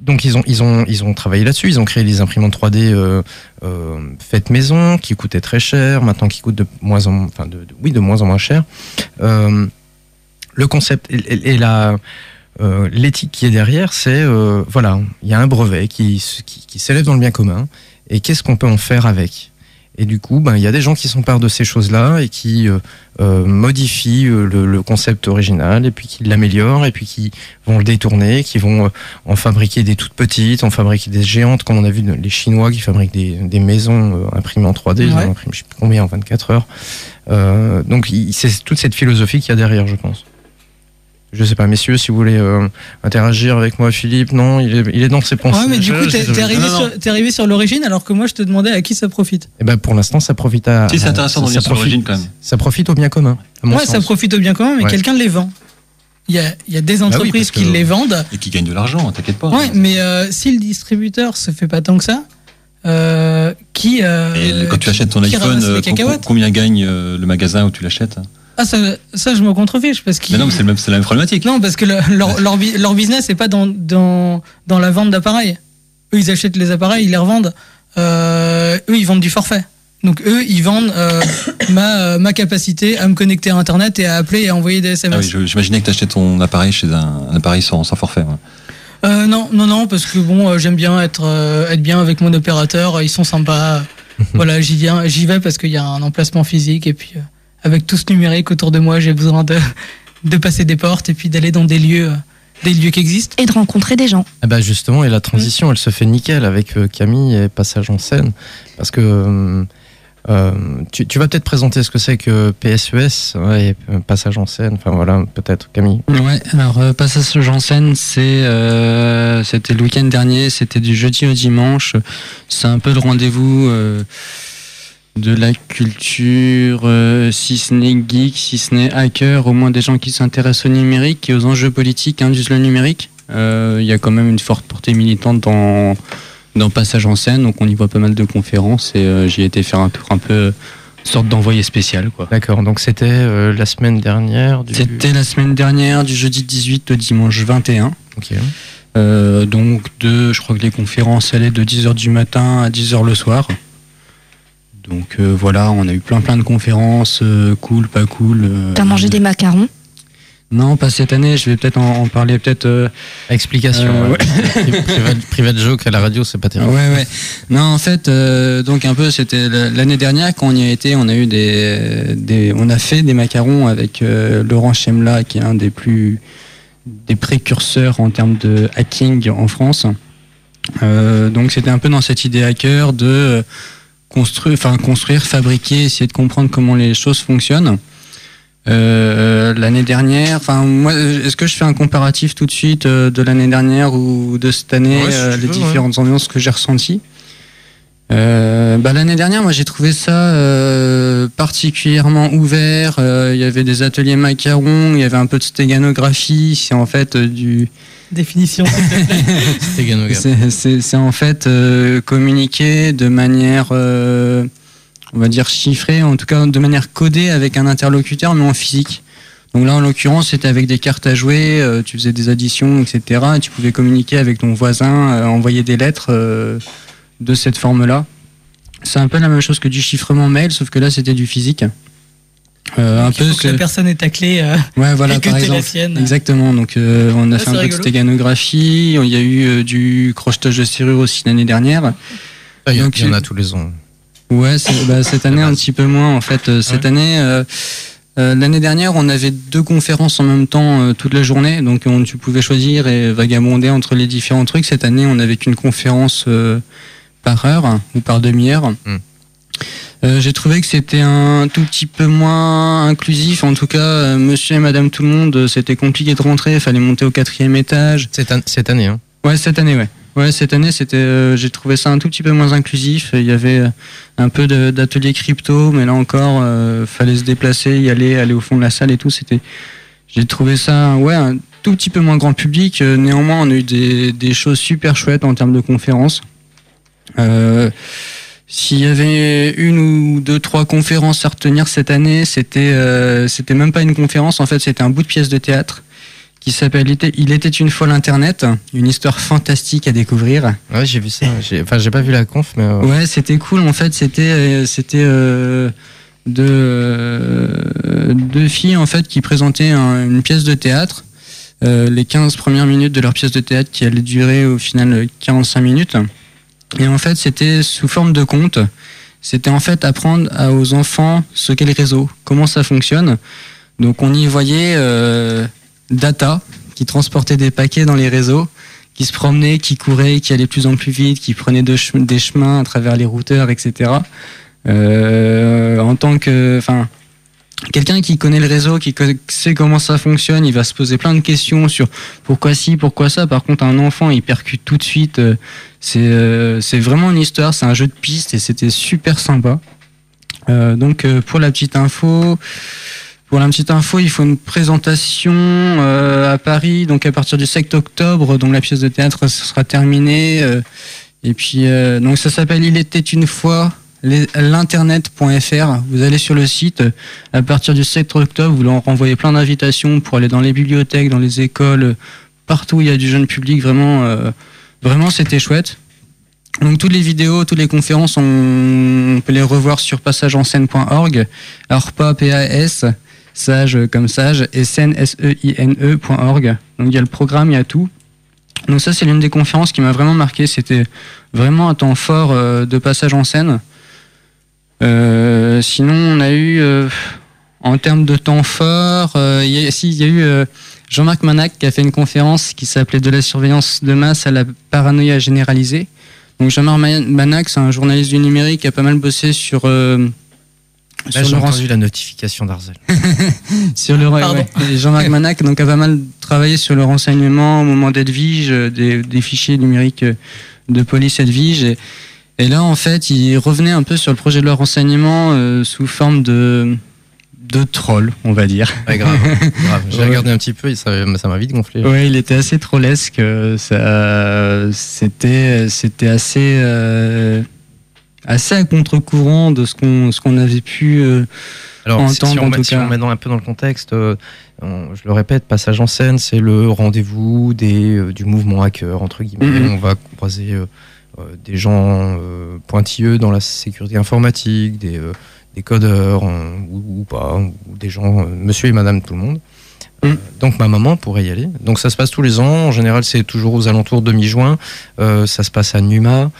donc ils ont ils ont ils ont travaillé là-dessus. Ils ont créé des imprimantes 3D euh, euh, faites maison qui coûtaient très cher, maintenant qui coûtent de moins en enfin de, oui de moins en moins cher. Euh, le concept et, et- la l'éthique qui est derrière, c'est voilà, il y a un brevet qui qui, qui s'élève dans le bien commun et qu'est-ce qu'on peut en faire avec? Et du coup, ben, il y a des gens qui s'emparent de ces choses-là et qui euh, euh, modifient euh, le, le concept original et puis qui l'améliorent et puis qui vont le détourner, qui vont en fabriquer des toutes petites, en fabriquer des géantes, comme on a vu les Chinois qui fabriquent des, des maisons imprimées en 3D, ils en impriment je sais plus combien en 24 heures. Euh, donc c'est toute cette philosophie qu'il y a derrière, je pense. Je sais pas, messieurs, si vous voulez euh, interagir avec moi, Philippe, non, il est, il est dans ses pensées.
Ouais, mais du coup, t'es arrivé, arrivé sur l'origine alors que moi je te demandais à qui ça profite.
Eh ben, pour l'instant, ça profite à.
Si, c'est intéressant de
ça
revenir sur
profite-
l'origine quand même.
Ça profite au bien commun. à mon
Ouais, ça profite au bien commun, mais
Ouais.
quelqu'un les vend. Il y a, il y a des
oui,
entreprises qui les vendent.
Et qui gagne de l'argent, t'inquiète pas.
Ouais, mais euh, si le distributeur se fait pas tant que ça, euh, qui. euh,
Et quand tu achètes ton iPhone, combien gagne euh, le magasin où tu l'achètes
Ah, ça, ça, je me contrefiche parce.
Mais non, mais c'est le même- c'est la même problématique.
Non, parce que le- leur, leur, business n'est pas dans, dans, dans la vente d'appareils. Eux, ils achètent les appareils, ils les revendent. Euh, eux, ils vendent du forfait. Donc, eux, ils vendent euh, ma, euh, ma capacité à me connecter à Internet et à appeler et à envoyer des
Ah
SMS.
oui, je- J'imaginais que tu achetais ton appareil chez un, un appareil sans, sans forfait. ouais.
Euh, non, non, non, parce que bon, j'aime bien être, être bien avec mon opérateur. Ils sont sympas. voilà, j'y viens, j'y vais parce qu'il y a un emplacement physique et puis avec tout ce numérique autour de moi, j'ai besoin de, de passer des portes et puis d'aller dans des lieux, des lieux qui existent.
Et de rencontrer des gens.
Eh ben justement, et la transition, elle se fait nickel avec euh, Camille et Passage en scène. Parce que euh, euh, tu, tu vas peut-être présenter ce que c'est que PSES ouais, et Passage en scène. Enfin voilà, peut-être Camille.
Ouais, alors euh, Passage en scène, c'est euh, c'était le week-end dernier, c'était du jeudi au dimanche. C'est un peu le rendez-vous euh, de la culture, euh, si ce n'est geek, si ce n'est hacker, au moins des gens qui s'intéressent au numérique et aux enjeux politiques induisent le numérique. Euh, Il y a quand même une forte portée militante dans dans Passage en scène, donc on y voit pas mal de conférences et euh, j'y ai été faire un tour un peu sorte d'envoyé spécial quoi.
D'accord, donc c'était la semaine dernière. Du...
C'était la semaine dernière, du jeudi 18 au dimanche 21.
Ok.
Donc de, je crois que les conférences allaient de 10h du matin à 10h le soir. Donc euh, voilà, on a eu plein plein de conférences, euh, cool, pas cool. euh,
T'as mangé des macarons.
Non, pas cette année, je vais peut-être en, en parler peut-être... euh,
Explication.
Euh,
ouais. private, private joke à la radio, c'est pas
Ouais,
terrible.
ouais. Non, en fait, euh, donc un peu, c'était la- l'année dernière quand on y a été, on a eu des, des on a fait des macarons avec euh, Laurent Chemla, qui est un des plus des précurseurs en termes de hacking en France. Euh, donc c'était un peu dans cette idée hacker de construire, enfin construire, fabriquer, essayer de comprendre comment les choses fonctionnent. Euh, l'année dernière, enfin moi, est-ce que je fais un comparatif tout de suite euh, de l'année dernière ou de cette année,
Ouais, si
euh, les
veux,
différentes ambiances que j'ai ressenties? Euh, bah, L'année dernière, moi j'ai trouvé ça euh, particulièrement ouvert. Euh, Il y avait des ateliers macarons, il y avait un peu de stéganographie. C'est en fait euh, du,
Définition.
c'est- c'est c'est en fait euh, communiquer de manière, euh, on va dire chiffrée, en tout cas de manière codée avec un interlocuteur, mais en physique. Donc là, en l'occurrence, c'était avec des cartes à jouer, euh, tu faisais des additions, etc. Et tu pouvais communiquer avec ton voisin, euh, envoyer des lettres euh, de cette forme-là. C'est un peu la même chose que du chiffrement mail, sauf que là, c'était du physique. Euh, un peu
faut que la personne ait ta clé euh,
Ouais, voilà,
et que
par
la
exemple.
sienne.
Exactement. Donc, euh, on a
Ah,
fait un peu de stéganographie. Il y a eu euh, du crochetage de serrure aussi l'année dernière.
Ah, Il y, en-
Donc,
il y en a tous les ans.
Ouais, bah, cette année un petit peu moins en fait. Euh, Cette
Ouais.
année, euh, euh, l'année dernière, on avait deux conférences en même temps euh, toute la journée, donc on, tu pouvais choisir et vagabonder entre les différents trucs. Cette année, on n'avait qu'une conférence euh, par heure ou par demi-heure.
Hmm.
Euh, J'ai trouvé que c'était un tout petit peu moins inclusif. En tout cas, euh, Monsieur et Madame tout le monde, euh, c'était compliqué de rentrer. Il fallait monter au quatrième étage.
Cette, an- cette année, hein.
Ouais, cette année, ouais. Ouais, cette année, c'était, j'ai trouvé ça un tout petit peu moins inclusif. Il y avait un peu d'ateliers crypto, mais là encore, fallait se déplacer, y aller, aller au fond de la salle et tout. C'était, j'ai trouvé ça, ouais, un tout petit peu moins grand public. Néanmoins, on a eu des, des choses super chouettes en termes de conférences. Euh, s'il y avait une ou deux, trois conférences à retenir cette année, c'était, euh, c'était même pas une conférence. En fait, c'était un bout de pièce de théâtre qui s'appelle Il était- une fois l'Internet, une histoire fantastique à découvrir.
Ouais, j'ai vu ça. Enfin, j'ai pas vu la conf, mais. euh,
Ouais, c'était cool. En fait, c'était c'était euh, deux, deux filles en fait qui présentaient un- une pièce de théâtre. Les 15 premières minutes de leur pièce de théâtre qui allait durer au final euh, 45 minutes. Et en fait, c'était sous forme de conte. C'était en fait apprendre aux enfants ce qu'est le réseau, comment ça fonctionne. Donc on y voyait euh, Data qui transportait des paquets dans les réseaux, qui se promenait, qui courait, qui allait plus en plus vite, qui prenait des chemins à travers les routeurs, etc. Euh, en tant que, enfin, quelqu'un qui connaît le réseau, qui sait comment ça fonctionne, il va se poser plein de questions sur pourquoi ci, pourquoi ça. Par contre, un enfant, il percute tout de suite. euh, C'est euh, c'est vraiment une histoire, c'est un jeu de piste et c'était super sympa. Euh, donc euh, pour la petite info, pour la petite info, il faut une présentation euh, à Paris, donc à partir du 7 octobre, donc la pièce de théâtre sera terminée. euh, et puis euh, donc ça s'appelle Il était une fois l'internet.fr. Vous allez sur le site à partir du 7 octobre, vous leur renvoyez plein d'invitations pour aller dans les bibliothèques, dans les écoles, partout où il y a du jeune public. Vraiment, euh, vraiment c'était chouette. Donc toutes les vidéos, toutes les conférences, on, peut les revoir sur passageenScène.org. Alors pas P-A-S, sage comme sage, et scène S-E-I-N-E.org. Donc il y a le programme, il y a tout. Donc ça c'est l'une des conférences qui m'a vraiment marqué. C'était vraiment un temps fort euh, de passage en scène. Euh, sinon on a eu, euh, en termes de temps fort, euh, il y a, si, il y a eu euh, Jean-Marc Manac qui a fait une conférence qui s'appelait De la surveillance de masse à la paranoïa généralisée. Donc Jean-Marc Ma- Manac, c'est un journaliste du numérique qui a pas mal bossé sur euh,
Là, j'ai entendu la notification d'Arzel.
sur le ouais. Et Jean-Marc Manac donc a pas mal travaillé sur le renseignement au moment d'Edwige, euh, des, des fichiers numériques de police Edwige. Et, et là, en fait, il revenait un peu sur le projet de loi renseignement euh, sous forme de de troll, on va dire.
Ouais, grave. grave. J'ai regardé un petit peu et ça ça m'a vite gonflé.
Ouais, il était assez trollesque. euh, c'était, c'était assez, euh, assez à contre-courant de ce qu'on, ce qu'on avait pu. euh,
Alors, si,
entendre,
si on,
en
met,
tout
si on met dans- un peu dans le contexte, euh, on- je le répète, passage en scène, c'est le rendez-vous des, du mouvement hacker, entre guillemets.
Mhm.
On va croiser des gens euh, pointilleux dans la sécurité informatique, des, euh, des codeurs euh, ou, ou pas, ou des gens, euh, monsieur et madame tout le monde. Euh, donc ma maman pourrait y aller. Donc ça se passe tous les ans. En général, c'est toujours aux alentours de mi-juin. Euh, ça se passe à Numa.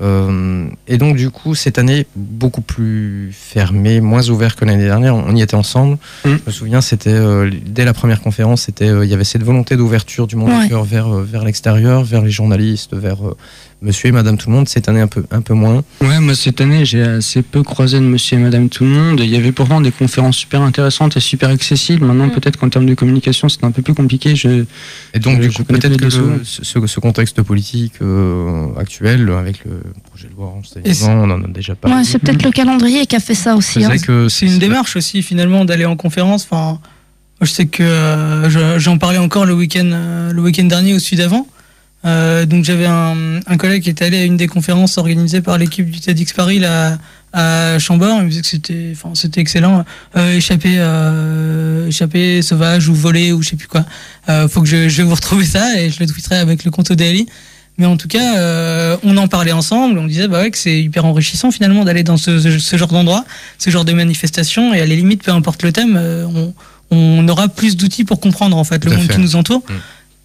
Euh, et donc du coup, cette année, beaucoup plus fermé, moins ouvert que l'année dernière. On y était ensemble.
Mhm.
Je me souviens, c'était euh, dès la première conférence, c'était euh, il y avait cette volonté d'ouverture du monde
Ouais.
vers euh, vers l'extérieur, vers les journalistes, vers euh, Monsieur et Madame Tout le Monde. Cette année un peu un peu moins.
Ouais, moi cette année j'ai assez peu croisé de Monsieur et Madame Tout le Monde. Il y avait pourtant des conférences super intéressantes et super accessibles. Maintenant
Mm.
peut-être qu'en termes de communication c'est un peu plus compliqué. Je...
Et donc
Je-
du
je
coup
connais
peut-être que le- ce, ce contexte politique euh, actuel avec le projet de loi on en a déjà parlé.
Ouais, c'est peut-être le calendrier qui a fait ça aussi.
C'est
hein.
C'est une démarche aussi finalement d'aller en conférence. Enfin, je sais que euh, je- j'en parlais encore le week-end, euh, le week-end dernier au sud avant. Euh, donc j'avais un, un collègue qui était allé à une des conférences organisées par l'équipe du TEDx Paris là, à Chambord. Il me disait que c'était, enfin, c'était excellent. Euh, échappé, euh, échappé sauvage ou volé ou je sais plus quoi. Euh, faut que je, je vais vous retrouver ça et je le tweeterai avec le compte ODLI. Mais en tout cas, euh, on en parlait ensemble. On disait bah ouais, que c'est hyper enrichissant finalement d'aller dans ce, ce- genre d'endroit, ce genre de manifestation. Et à la limite, peu importe le thème, euh, on, on aura plus d'outils pour comprendre en fait
Tout
le monde
fait.
qui nous entoure.
Mm.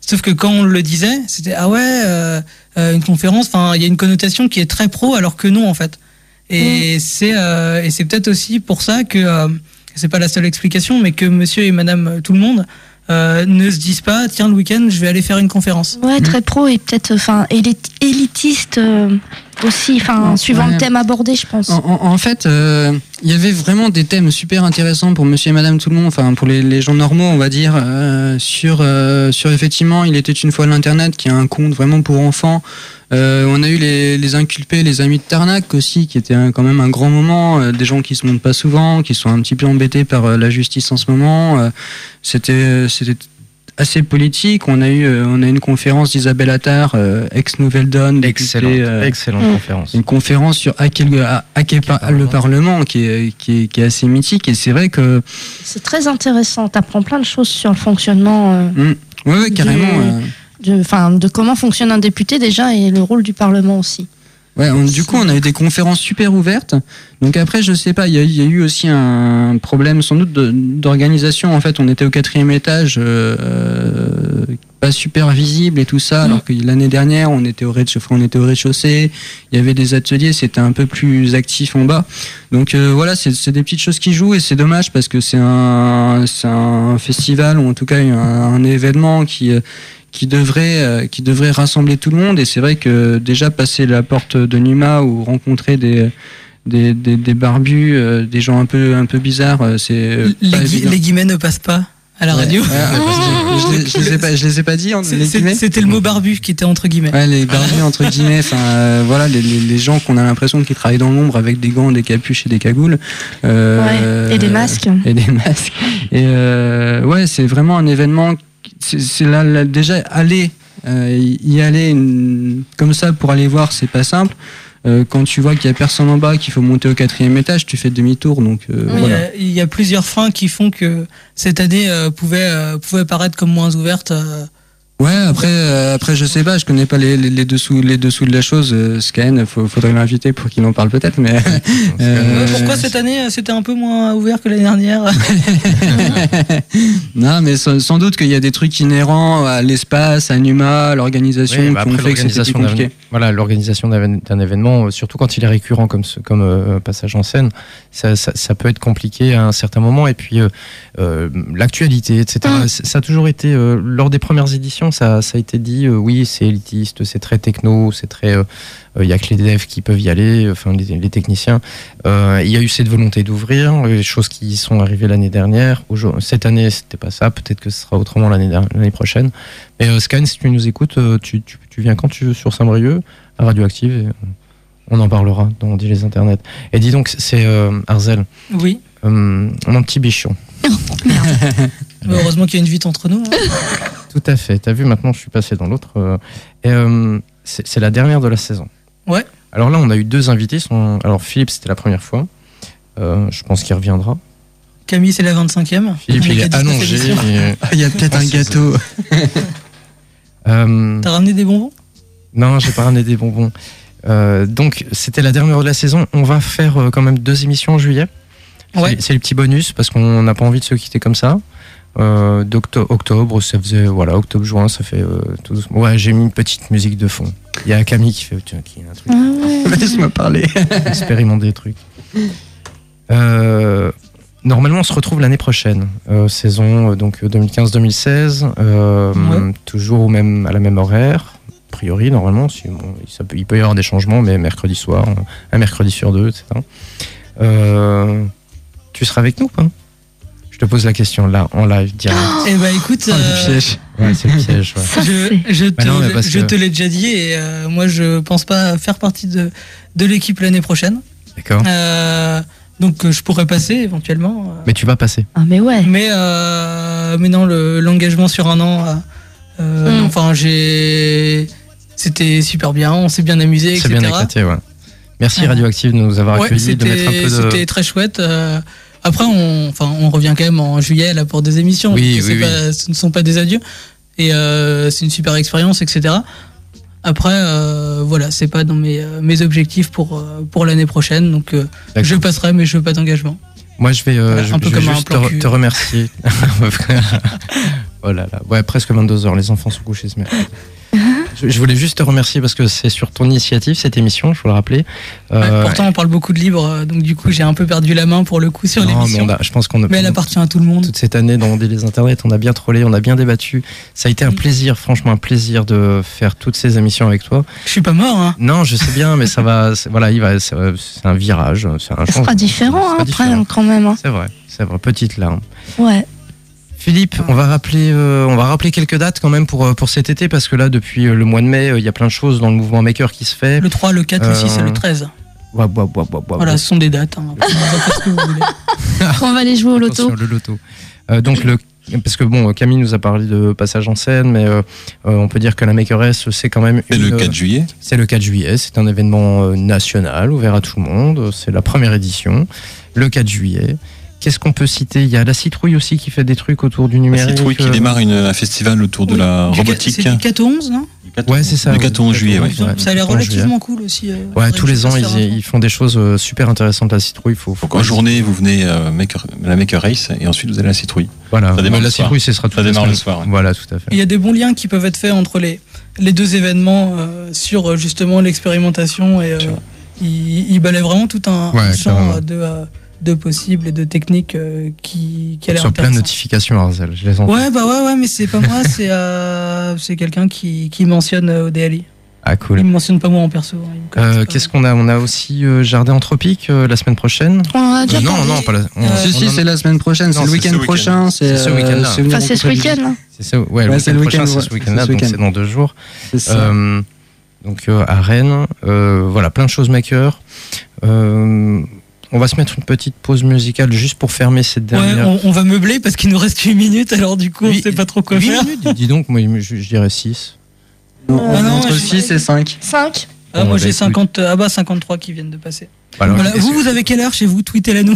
Sauf que quand on le disait, c'était ah ouais, euh, euh, une conférence. Enfin, il y a une connotation qui est très pro, alors que non en fait. Et c'est euh, et c'est peut-être aussi pour ça que euh, c'est pas la seule explication, mais que Monsieur et Madame euh, tout le monde euh, ne se disent pas tiens le week-end je vais aller faire une conférence.
Ouais, très pro et peut-être enfin élit- élitiste euh, aussi, enfin
Ouais.
suivant le thème abordé, je pense.
En, en- en fait, euh, il y avait vraiment des thèmes super intéressants pour Monsieur et Madame tout le monde, enfin pour les, les gens normaux, on va dire, euh, sur euh, sur effectivement, il était une fois l'internet, qui est un conte vraiment pour enfants. Euh, on a eu les, les inculpés, les amis de Tarnac aussi, qui était un- quand même un grand moment. euh, des gens qui se montrent pas souvent, qui sont un petit peu embêtés par euh, la justice en ce moment. Euh, c'était c'était assez politique. On a eu euh, on a eu une conférence d'Isabelle Attard, euh, ex Nouvelle Donne, députée,
excellente,
euh,
excellente
Mm.
conférence.
une conférence sur hacker le, ha- hacker par-
Parlement.
le Parlement qui est, qui, est, qui est assez mythique et c'est vrai que
C'est très intéressant. T'apprends plein de choses sur le fonctionnement, euh,
ouais, ouais, carrément
Du-
euh,
de, de comment fonctionne un député déjà et le rôle du Parlement aussi.
ouais, on- du coup on a eu des conférences super ouvertes. Donc après je sais pas il y, a- il y a eu aussi un problème sans doute d'organisation. En fait on était au quatrième étage euh, pas super visible et tout ça alors que l'année dernière on était au rez-de-chaussée on était au rez-de-chaussée. Il y avait des ateliers c'était un peu plus actif en bas. Donc euh, voilà, c'est des petites choses qui jouent et c'est dommage parce que c'est un, festival ou en tout cas un, un événement qui, euh, qui, devrait, euh, qui devrait rassembler tout le monde. Et c'est vrai que déjà passer la porte de Numa ou rencontrer des, des, des, des barbus, euh, des gens un peu, un peu bizarres, euh, c'est
Les, gui- guillemets ne passent pas à la
Ouais,
radio.
ouais, je, les- je les ai pas, je les ai pas dit, hein.
C'était le mot barbu qui était entre guillemets.
Ouais, les barbus entre guillemets, enfin euh, voilà, les, les, les gens qu'on a l'impression qu'ils travaillent dans l'ombre avec des gants, des capuches et des cagoules. Euh,
Ouais, et des masques.
Et des masques. Et euh, ouais, c'est vraiment un événement. C'est là, là, déjà aller euh, y aller une- comme ça pour aller voir, c'est pas simple. Euh, quand tu vois qu'il y a personne en bas, qu'il faut monter au quatrième étage, tu fais demi-tour. Donc euh,
il, y
voilà.
a, il y a plusieurs freins qui font que cette année euh, pouvait, euh, pouvait paraître comme moins ouverte.
Ouais, après, euh, après, je sais pas, je connais pas les, les, les dessous, les dessous de la chose. Euh, Scan, faut, faudrait l'inviter pour qu'il en parle peut-être, mais. euh,
Pourquoi cette année c'était un peu moins ouvert que l'année dernière
Non, mais sans, sans doute qu'il y a des trucs inhérents à l'espace, à Numa, à l'organisation,
Oui, bah
qui ont
après,
fait que c'était plus
l'organisation d'un
compliqué.
voilà, l'organisation d'un événement, surtout quand il est récurrent comme, ce- comme euh, passage en scène, ça, ça, ça peut être compliqué à un certain moment. Et puis euh, euh, l'actualité, etc.
Mm.
c- Ça a toujours été, euh, lors des premières éditions, ça, ça a été dit, euh, oui, c'est élitiste, c'est très techno, c'est très... euh, Il y a que les devs qui peuvent y aller, enfin les, les techniciens. Euh, il y a eu cette volonté d'ouvrir, les choses qui sont arrivées l'année dernière. Cette année, c'était pas ça. Peut-être que ce sera autrement l'année prochaine. Mais euh, Scan, si tu nous écoutes, euh, tu, tu, tu viens quand tu veux sur Saint-Brieuc, à Radioactive, et, euh, on en parlera dans On dit les internets. Et dis donc, c'est euh, Arzel,
Oui,
euh, mon petit bichon.
mais heureusement qu'il y a une vite entre nous. hein.
Tout à fait. T'as vu, maintenant, je suis passé dans l'autre. euh, et euh, c'est la dernière de la saison.
Ouais.
Alors là, on a eu deux invités. Sont... Alors Philippe, c'était la première fois. Euh, je pense qu'il reviendra.
Camille, c'est la 25e.
Philippe, il est
la 19e
allongé. et-
Ah, Il y a peut-être un gâteau.
Euh,
T'as ramené des bonbons?
Non, j'ai pas ramené des bonbons. Euh, donc, c'était la dernière de la saison. On va faire euh, quand même deux émissions en juillet. C'est-
Ouais.
C'est le petit bonus parce qu'on n'a pas envie de se quitter comme ça. Euh, d'octo- octobre, ça faisait voilà, octobre-juin, ça fait euh, tout doucement. Ouais, j'ai mis une petite musique de fond. Il y a Camille qui fait qui a un truc.
Ah ouais.
Laisse-moi parler.
expérimenter des trucs. Euh, normalement, on se retrouve l'année prochaine, euh, saison donc euh, 2015-2016, euh,
Ouais.
toujours au même à la même horaire. priori, normalement, si, bon, ça peut- il peut y avoir des changements, mais mercredi soir, un mercredi sur deux, etc. Euh, tu seras avec nous, pas? Je te pose la question là, en live, direct.
Eh bah écoute,
Oh, le
euh,
piège.
Ouais, c'est le piège. ouais.
Ça,
je,
c'est-
je te,
Bah non, mais parce
je
que-
te l'ai déjà dit et euh, moi je pense pas faire partie de, de l'équipe l'année prochaine.
D'accord.
Euh, donc je pourrais passer éventuellement.
Mais tu vas passer.
Ah, mais ouais.
Mais, euh, mais non, le- l'engagement sur un an, euh, euh,
Mm.
enfin, j'ai. C'était super bien, on s'est bien amusé,
C'est
etc.
bien éclaté, ouais. Merci. Radioactive de nous avoir
Ouais,
accueillis, de mettre un
c'était
peu de.
c'était très chouette. euh, après, on, enfin, on revient quand même en juillet là pour des émissions.
Oui,
donc
oui,
c'est pas- ce ne sont pas des adieux. Et euh, c'est une super expérience, etc. Après, euh, voilà, c'est pas dans mes, euh, mes objectifs pour, euh, pour l'année prochaine. Donc, euh, je passerai, mais je veux pas d'engagement.
Moi, je vais, euh,
Voilà,
je, je juste te, re- remercier. oh là là, ouais, presque 22h, les enfants sont couchés ce mercredi. Je, voulais juste te remercier parce que c'est sur ton initiative cette émission, je faut le rappeler. Euh,
pourtant, on parle beaucoup de livres, euh, donc du coup, j'ai un peu perdu la main pour le coup sur
mais
l'émission.
je pense qu'on a
Mais elle appartient à tout le monde.
toute cette année dans des les internets, on a bien trollé, on a bien débattu. Ça a été un
Mm.
plaisir, franchement un plaisir de faire toutes ces émissions avec toi.
Je suis pas mort, hein.
Non, je sais bien, mais ça va, voilà, il va, c'est un virage, c'est un
Ça sera différent hein, après,
différent.
quand même. hein.
C'est vrai, c'est vrai, petite larme.
Ouais.
Philippe, on va rappeler, euh, on va rappeler quelques dates quand même pour euh, pour cet été parce que là depuis euh, le mois de mai, il y a plein de choses dans le mouvement maker qui se fait.
Le 3, le 4, le 6 et le 13.
Ouah, ouah, ouah, ouah, ouah,
Voilà, ce sont des dates. Hein.
On va aller jouer au loto.
Attention, le loto. Euh, donc le parce que bon, Camille nous a parlé de passage en scène, mais euh, euh, on peut dire que la Makeress, c'est quand même
C'est
une-
le 4 juillet.
C'est le 4 juillet, c'est un événement national, ouvert à tout le monde. C'est la première édition, le 4 juillet. Qu'est-ce qu'on peut citer? Il y a la citrouille aussi qui fait des trucs autour du
La
numérique.
citrouille qui
euh,
démarre une, un festival autour de la
Du-
robotique.
C'est du 4 au 11, non?
Du 4
Ouais, c'est ça.
Du
ouais,
4 au 11 juillet, ouais.
Ça a l'air
4 au 11
relativement cool aussi. euh,
Ouais, tous les ans, ils, font des choses euh, super intéressantes. La citrouille, faut. faut
Donc en journée, vous venez euh, maker- la Maker Race et ensuite vous allez à la citrouille.
Voilà.
Ça démarre le
la
soir.
citrouille, ce sera tout
Ça démarre le soir, ouais.
Voilà, tout à fait.
Il y a des bons liens qui peuvent être faits entre les, les deux événements euh, sur justement l'expérimentation et il, il balaie vraiment tout un,
Ouais,
un champ de, euh, de possibles et de techniques euh, qui, qui a l'air
Sur plein de notifications, Arzel. Je les entends.
Ouais, bah ouais, ouais, mais c'est pas moi, c'est euh, c'est quelqu'un qui, qui mentionne euh, au DLI.
Ah, cool.
Il me mentionne pas moi en perso. hein,
Euh. Qu'est-ce qu'on a? On a aussi euh, Jardin Anthropique euh, la semaine prochaine.
On en a déjà
Euh, non, non, pas la. on-
Euh,
si, si,
en-
c'est la semaine prochaine, c'est le week-end
ce
prochain.
C'est ce week-end-là.
Enfin, c'est ce week-end. là.
C'est ça, ouais,
Ouais,
le
c'est
week-end
le
prochain,
week-end,
c'est ce week-end-là,
ce
donc
week-end.
c'est dans deux jours.
C'est ça.
Donc euh, à Rennes, euh, voilà, plein de choses maker. Euh, on va se mettre une petite pause musicale juste pour fermer cette
Ouais,
dernière.
on, on va meubler parce qu'il nous reste 8 minutes, alors du coup, on
Huit-
sait pas trop quoi
Huit
faire.
minutes, dis donc, moi je, je dirais 6.
Non,
Euh,
non,
entre
je-
6 et 5.
5.
Ah,
Bon,
moi j'ai
écoute.
50, ah bah 53 qui viennent de passer.
Voilà,
vous, vous avez quelle heure chez vous? Tweetez-la nous.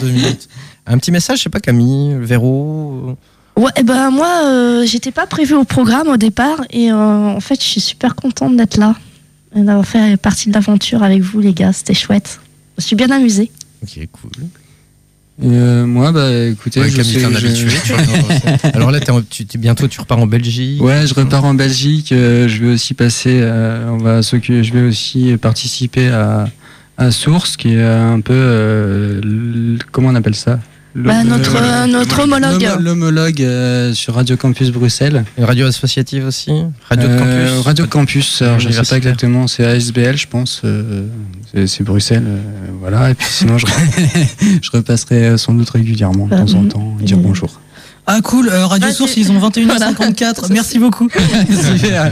deux minutes. Un petit message, je sais pas, Camille, Véro.
Ouais, eh ben moi, euh, j'étais pas prévue au programme au départ et euh, en fait, je suis super contente d'être là d'avoir fait partie de l'aventure avec vous, les gars. C'était chouette. Je me suis bien amusée.
Ok, cool.
Et, euh, moi, bah écoutez,
Ouais,
je
t'es un
je-
habitué. Alors là, en- tu, bientôt tu repars en Belgique.
Ouais, je repars en Belgique. euh, je vais aussi passer. euh, on va s'occuper. Je vais aussi participer à, à Source, qui est un peu. euh, comment on appelle ça?
Bah, notre,
euh,
euh, notre homologue.
l'homo- L'homologue euh, sur Radio Campus Bruxelles.
Une radio associative aussi Radio de
Euh,
campus
Radio Campus, alors je sais pas exactement, c'est ASBL, je pense. euh, c'est- Bruxelles, euh, voilà. Et puis sinon, je, je repasserai sans doute régulièrement, de temps en temps, dire
euh,
bonjour.
Ah cool, euh, Radio
Ah,
Source, ils ont 21h54. Merci beaucoup.
Super.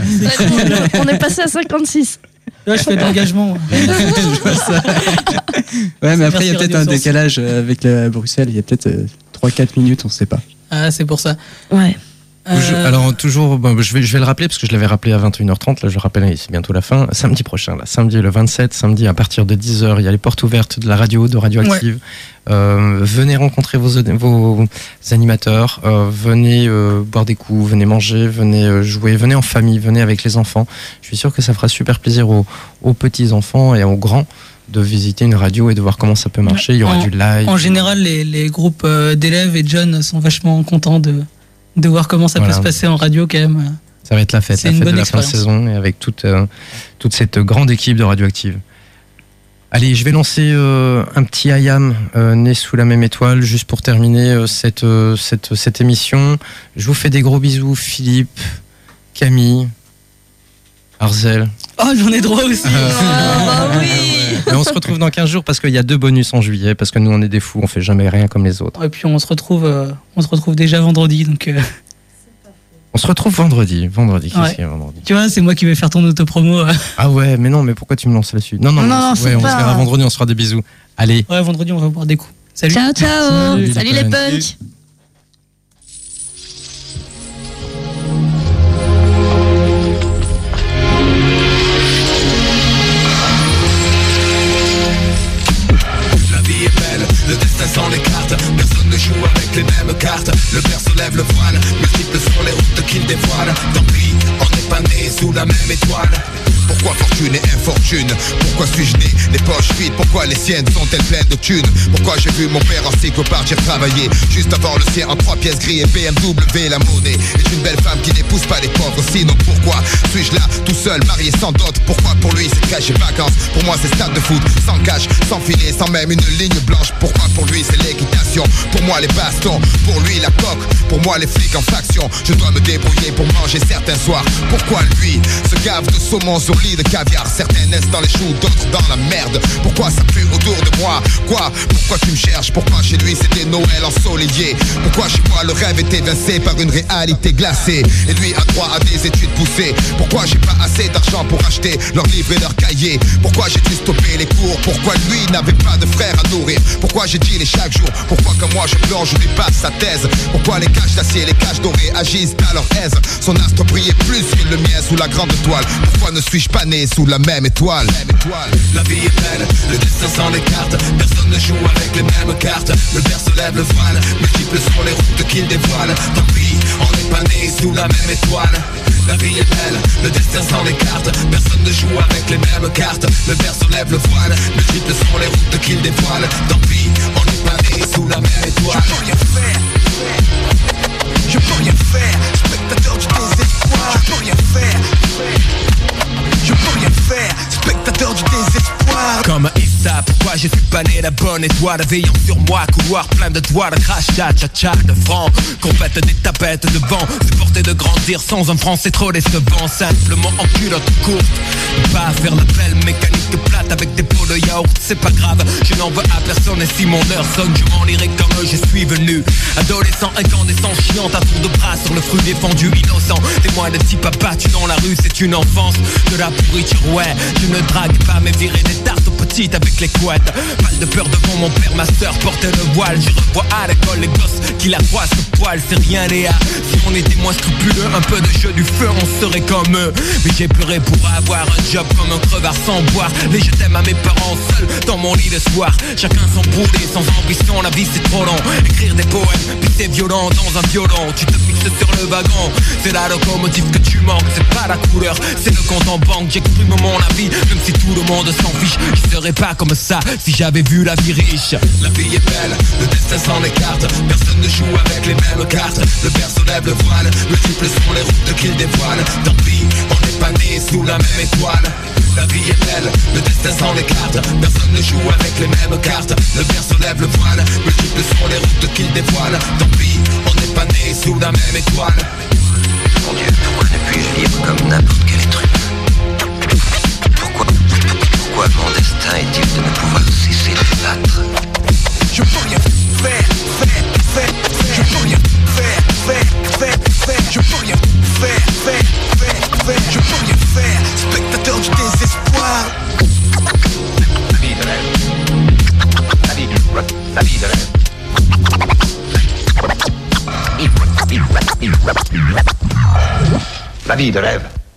On est passé à 56.
Là, je fais de l'engagement.
Je vois ça. Ouais, mais après, il y a peut-être un décalage euh, avec la Bruxelles. Il y a peut-être euh, 3-4 minutes, on sait pas.
Ah, c'est pour ça.
Ouais.
Euh,
alors toujours, bon, je, vais, je vais le rappeler parce que je l'avais rappelé à 21h30, là je le rappelle, c'est bientôt la fin. Samedi prochain, là, samedi le 27, samedi à partir de 10h, il y a les portes ouvertes de la radio, de Radioactive. Euh, venez rencontrer vos, vos animateurs, euh, venez euh, boire des coups, venez manger, venez euh, jouer, venez en famille, venez avec les enfants. Je suis sûr que ça fera super plaisir aux, aux petits enfants et aux grands de visiter une radio et de voir comment ça peut marcher. Il y aura
En-
du live.
En général, les, les groupes d'élèves et de jeunes sont vachement contents de, de voir comment ça
Voilà.
peut se passer en radio quand même.
Ça va être la fête,
C'est
la
une
fête de
bonne
la fin de saison et avec toute, euh, toute cette grande équipe de Radioactive. Allez, je vais lancer euh, un petit IAM euh, né sous la même étoile juste pour terminer euh, cette, euh, cette, cette émission. Je vous fais des gros bisous, Philippe, Camille, Arzel.
Oh, j'en ai droit aussi.
Ah, bah oui.
Et on se retrouve dans 15 jours parce qu'il y a deux bonus en juillet, parce que nous on est des fous, on fait jamais rien comme les autres.
Et puis on se retrouve, euh, on se retrouve déjà vendredi, donc euh,
On se retrouve vendredi. Vendredi, qu'est-ce
Ouais.
qu'il y a vendredi
tu vois, c'est moi qui vais faire ton autopromo. euh.
Ah ouais, mais non, mais pourquoi tu me lances là-dessus? Non, non,
Non,
non, ouais, on
pas-
se verra vendredi, on se fera des bisous. Allez,
Ouais, vendredi on va boire des coups. Salut.
Ciao, ciao.
Salut,
Salut,
les
punks.
Pourquoi suis-je né? Les poches Pourquoi les siennes sont-elles pleines de thunes Pourquoi j'ai vu mon père en cycle partir travailler Juste avant le sien en trois pièces gris et BMW la monnaie. Est une belle femme qui n'épouse pas les pauvres Sinon pourquoi suis-je là tout seul marié sans dot Pourquoi pour lui c'est cash et vacances Pour moi c'est stade de foot sans cash, sans filet, sans même une ligne blanche. Pourquoi pour lui c'est l'équitation Pour moi les bastons, pour lui la coque. Pour moi les flics en faction Je dois me débrouiller pour manger certains soirs. Pourquoi lui se gave de saumon sur lit de caviar Certains naissent dans les choux, d'autres dans la merde. Pourquoi ça pue autour de moi. Quoi? Pourquoi tu me cherches? Pourquoi chez lui c'était Noël ensoleillé? Pourquoi chez moi le rêve était évincé par une réalité glacée? Et lui a droit à des études poussées. Pourquoi j'ai pas assez d'argent pour acheter leurs livres et leurs cahiers? Pourquoi j'ai dû stopper les cours? Pourquoi lui n'avait pas de frère à nourrir? Pourquoi j'ai dit chaque jour? Pourquoi comme moi je plonge je lui passe sa thèse? Pourquoi les caches d'acier, les caches dorées agissent à leur aise? Son astre brillait plus que le mien sous la grande toile. Pourquoi ne suis-je pas né sous la même étoile? La vie est belle, le destin sans les cartes. Personne ne joue avec les mêmes cartes. Le père se lève le voile Multiples sont les routes qu'il dévoile. Tant pis, on n'est pas né sous la même étoile. La vie est belle, le destin sans les cartes. Personne ne joue avec les mêmes cartes. Le père se lève le voile Multiples sont les routes qu'il dévoile. Tant pis, on n'est pas né sous la même étoile. Je peux rien faire. Je peux rien faire. Spectateur du désespoir. Je peux rien faire je peux rien faire, spectateur du désespoir. Comme Issa, pourquoi je suis pas né la bonne étoile? Veillant sur moi, couloir plein de doigts de crachat, tcha de francs Compète des tapettes de vent, supporter de grandir sans un franc c'est trop décevant. Simplement en culotte courte, pas faire la belle mécanique plate avec des pots de yaourt. C'est pas grave, je n'en veux à personne. Et si mon heure sonne je m'en irai comme je suis venu. Adolescent, incandescent, chiant à tour de bras sur le fruit défendu innocent. Témoin de type abattu dans la rue, c'est une enfance. De la ouais Je ne drague pas mais virer des tartes petites avec les couettes. Pas de peur devant mon père, ma soeur portait le voile. Je revois à l'école les gosses qui la croisent ce poil. C'est rien Léa, si on était moins scrupuleux Un peu de jeu du feu, on serait comme eux. Mais j'ai pleuré pour avoir un job comme un crevard sans boire. Les je t'aime à mes parents seuls dans mon lit le soir. Chacun son boulot, sans ambition, la vie c'est trop long. Écrire des poèmes, puis c'est violent dans un violon. Tu te fixes sur le wagon, c'est la locomotive que tu manques C'est pas la couleur, c'est le compte en banque J'exprime mon avis, même si tout le monde s'en fiche. Je serais pas comme ça si j'avais vu la vie riche. La vie est belle, le destin sans les cartes Personne ne joue avec les mêmes cartes. Le père se lève le voile, multiples sont les routes qu'il dévoile. Tant pis, on n'est pas né sous la même étoile. La vie est belle, le destin sans les cartes Personne ne joue avec les mêmes cartes. Le père se lève le voile, multiples sont les routes qu'il dévoile. Tant pis, on n'est pas né sous la même étoile.
Mon Dieu, pourquoi ne puis-je vivre comme n'importe quel être Pourquoi mon destin est-il de ne pouvoir cesser de battre
Je peux rien faire, faire, faire, faire Je peux rien faire, faire, faire, faire Je peux rien faire, faire, faire, faire Je peux rien faire, spectateur du désespoir
La vie de rêve. La vie, la vie de rêve. La vie de rêve.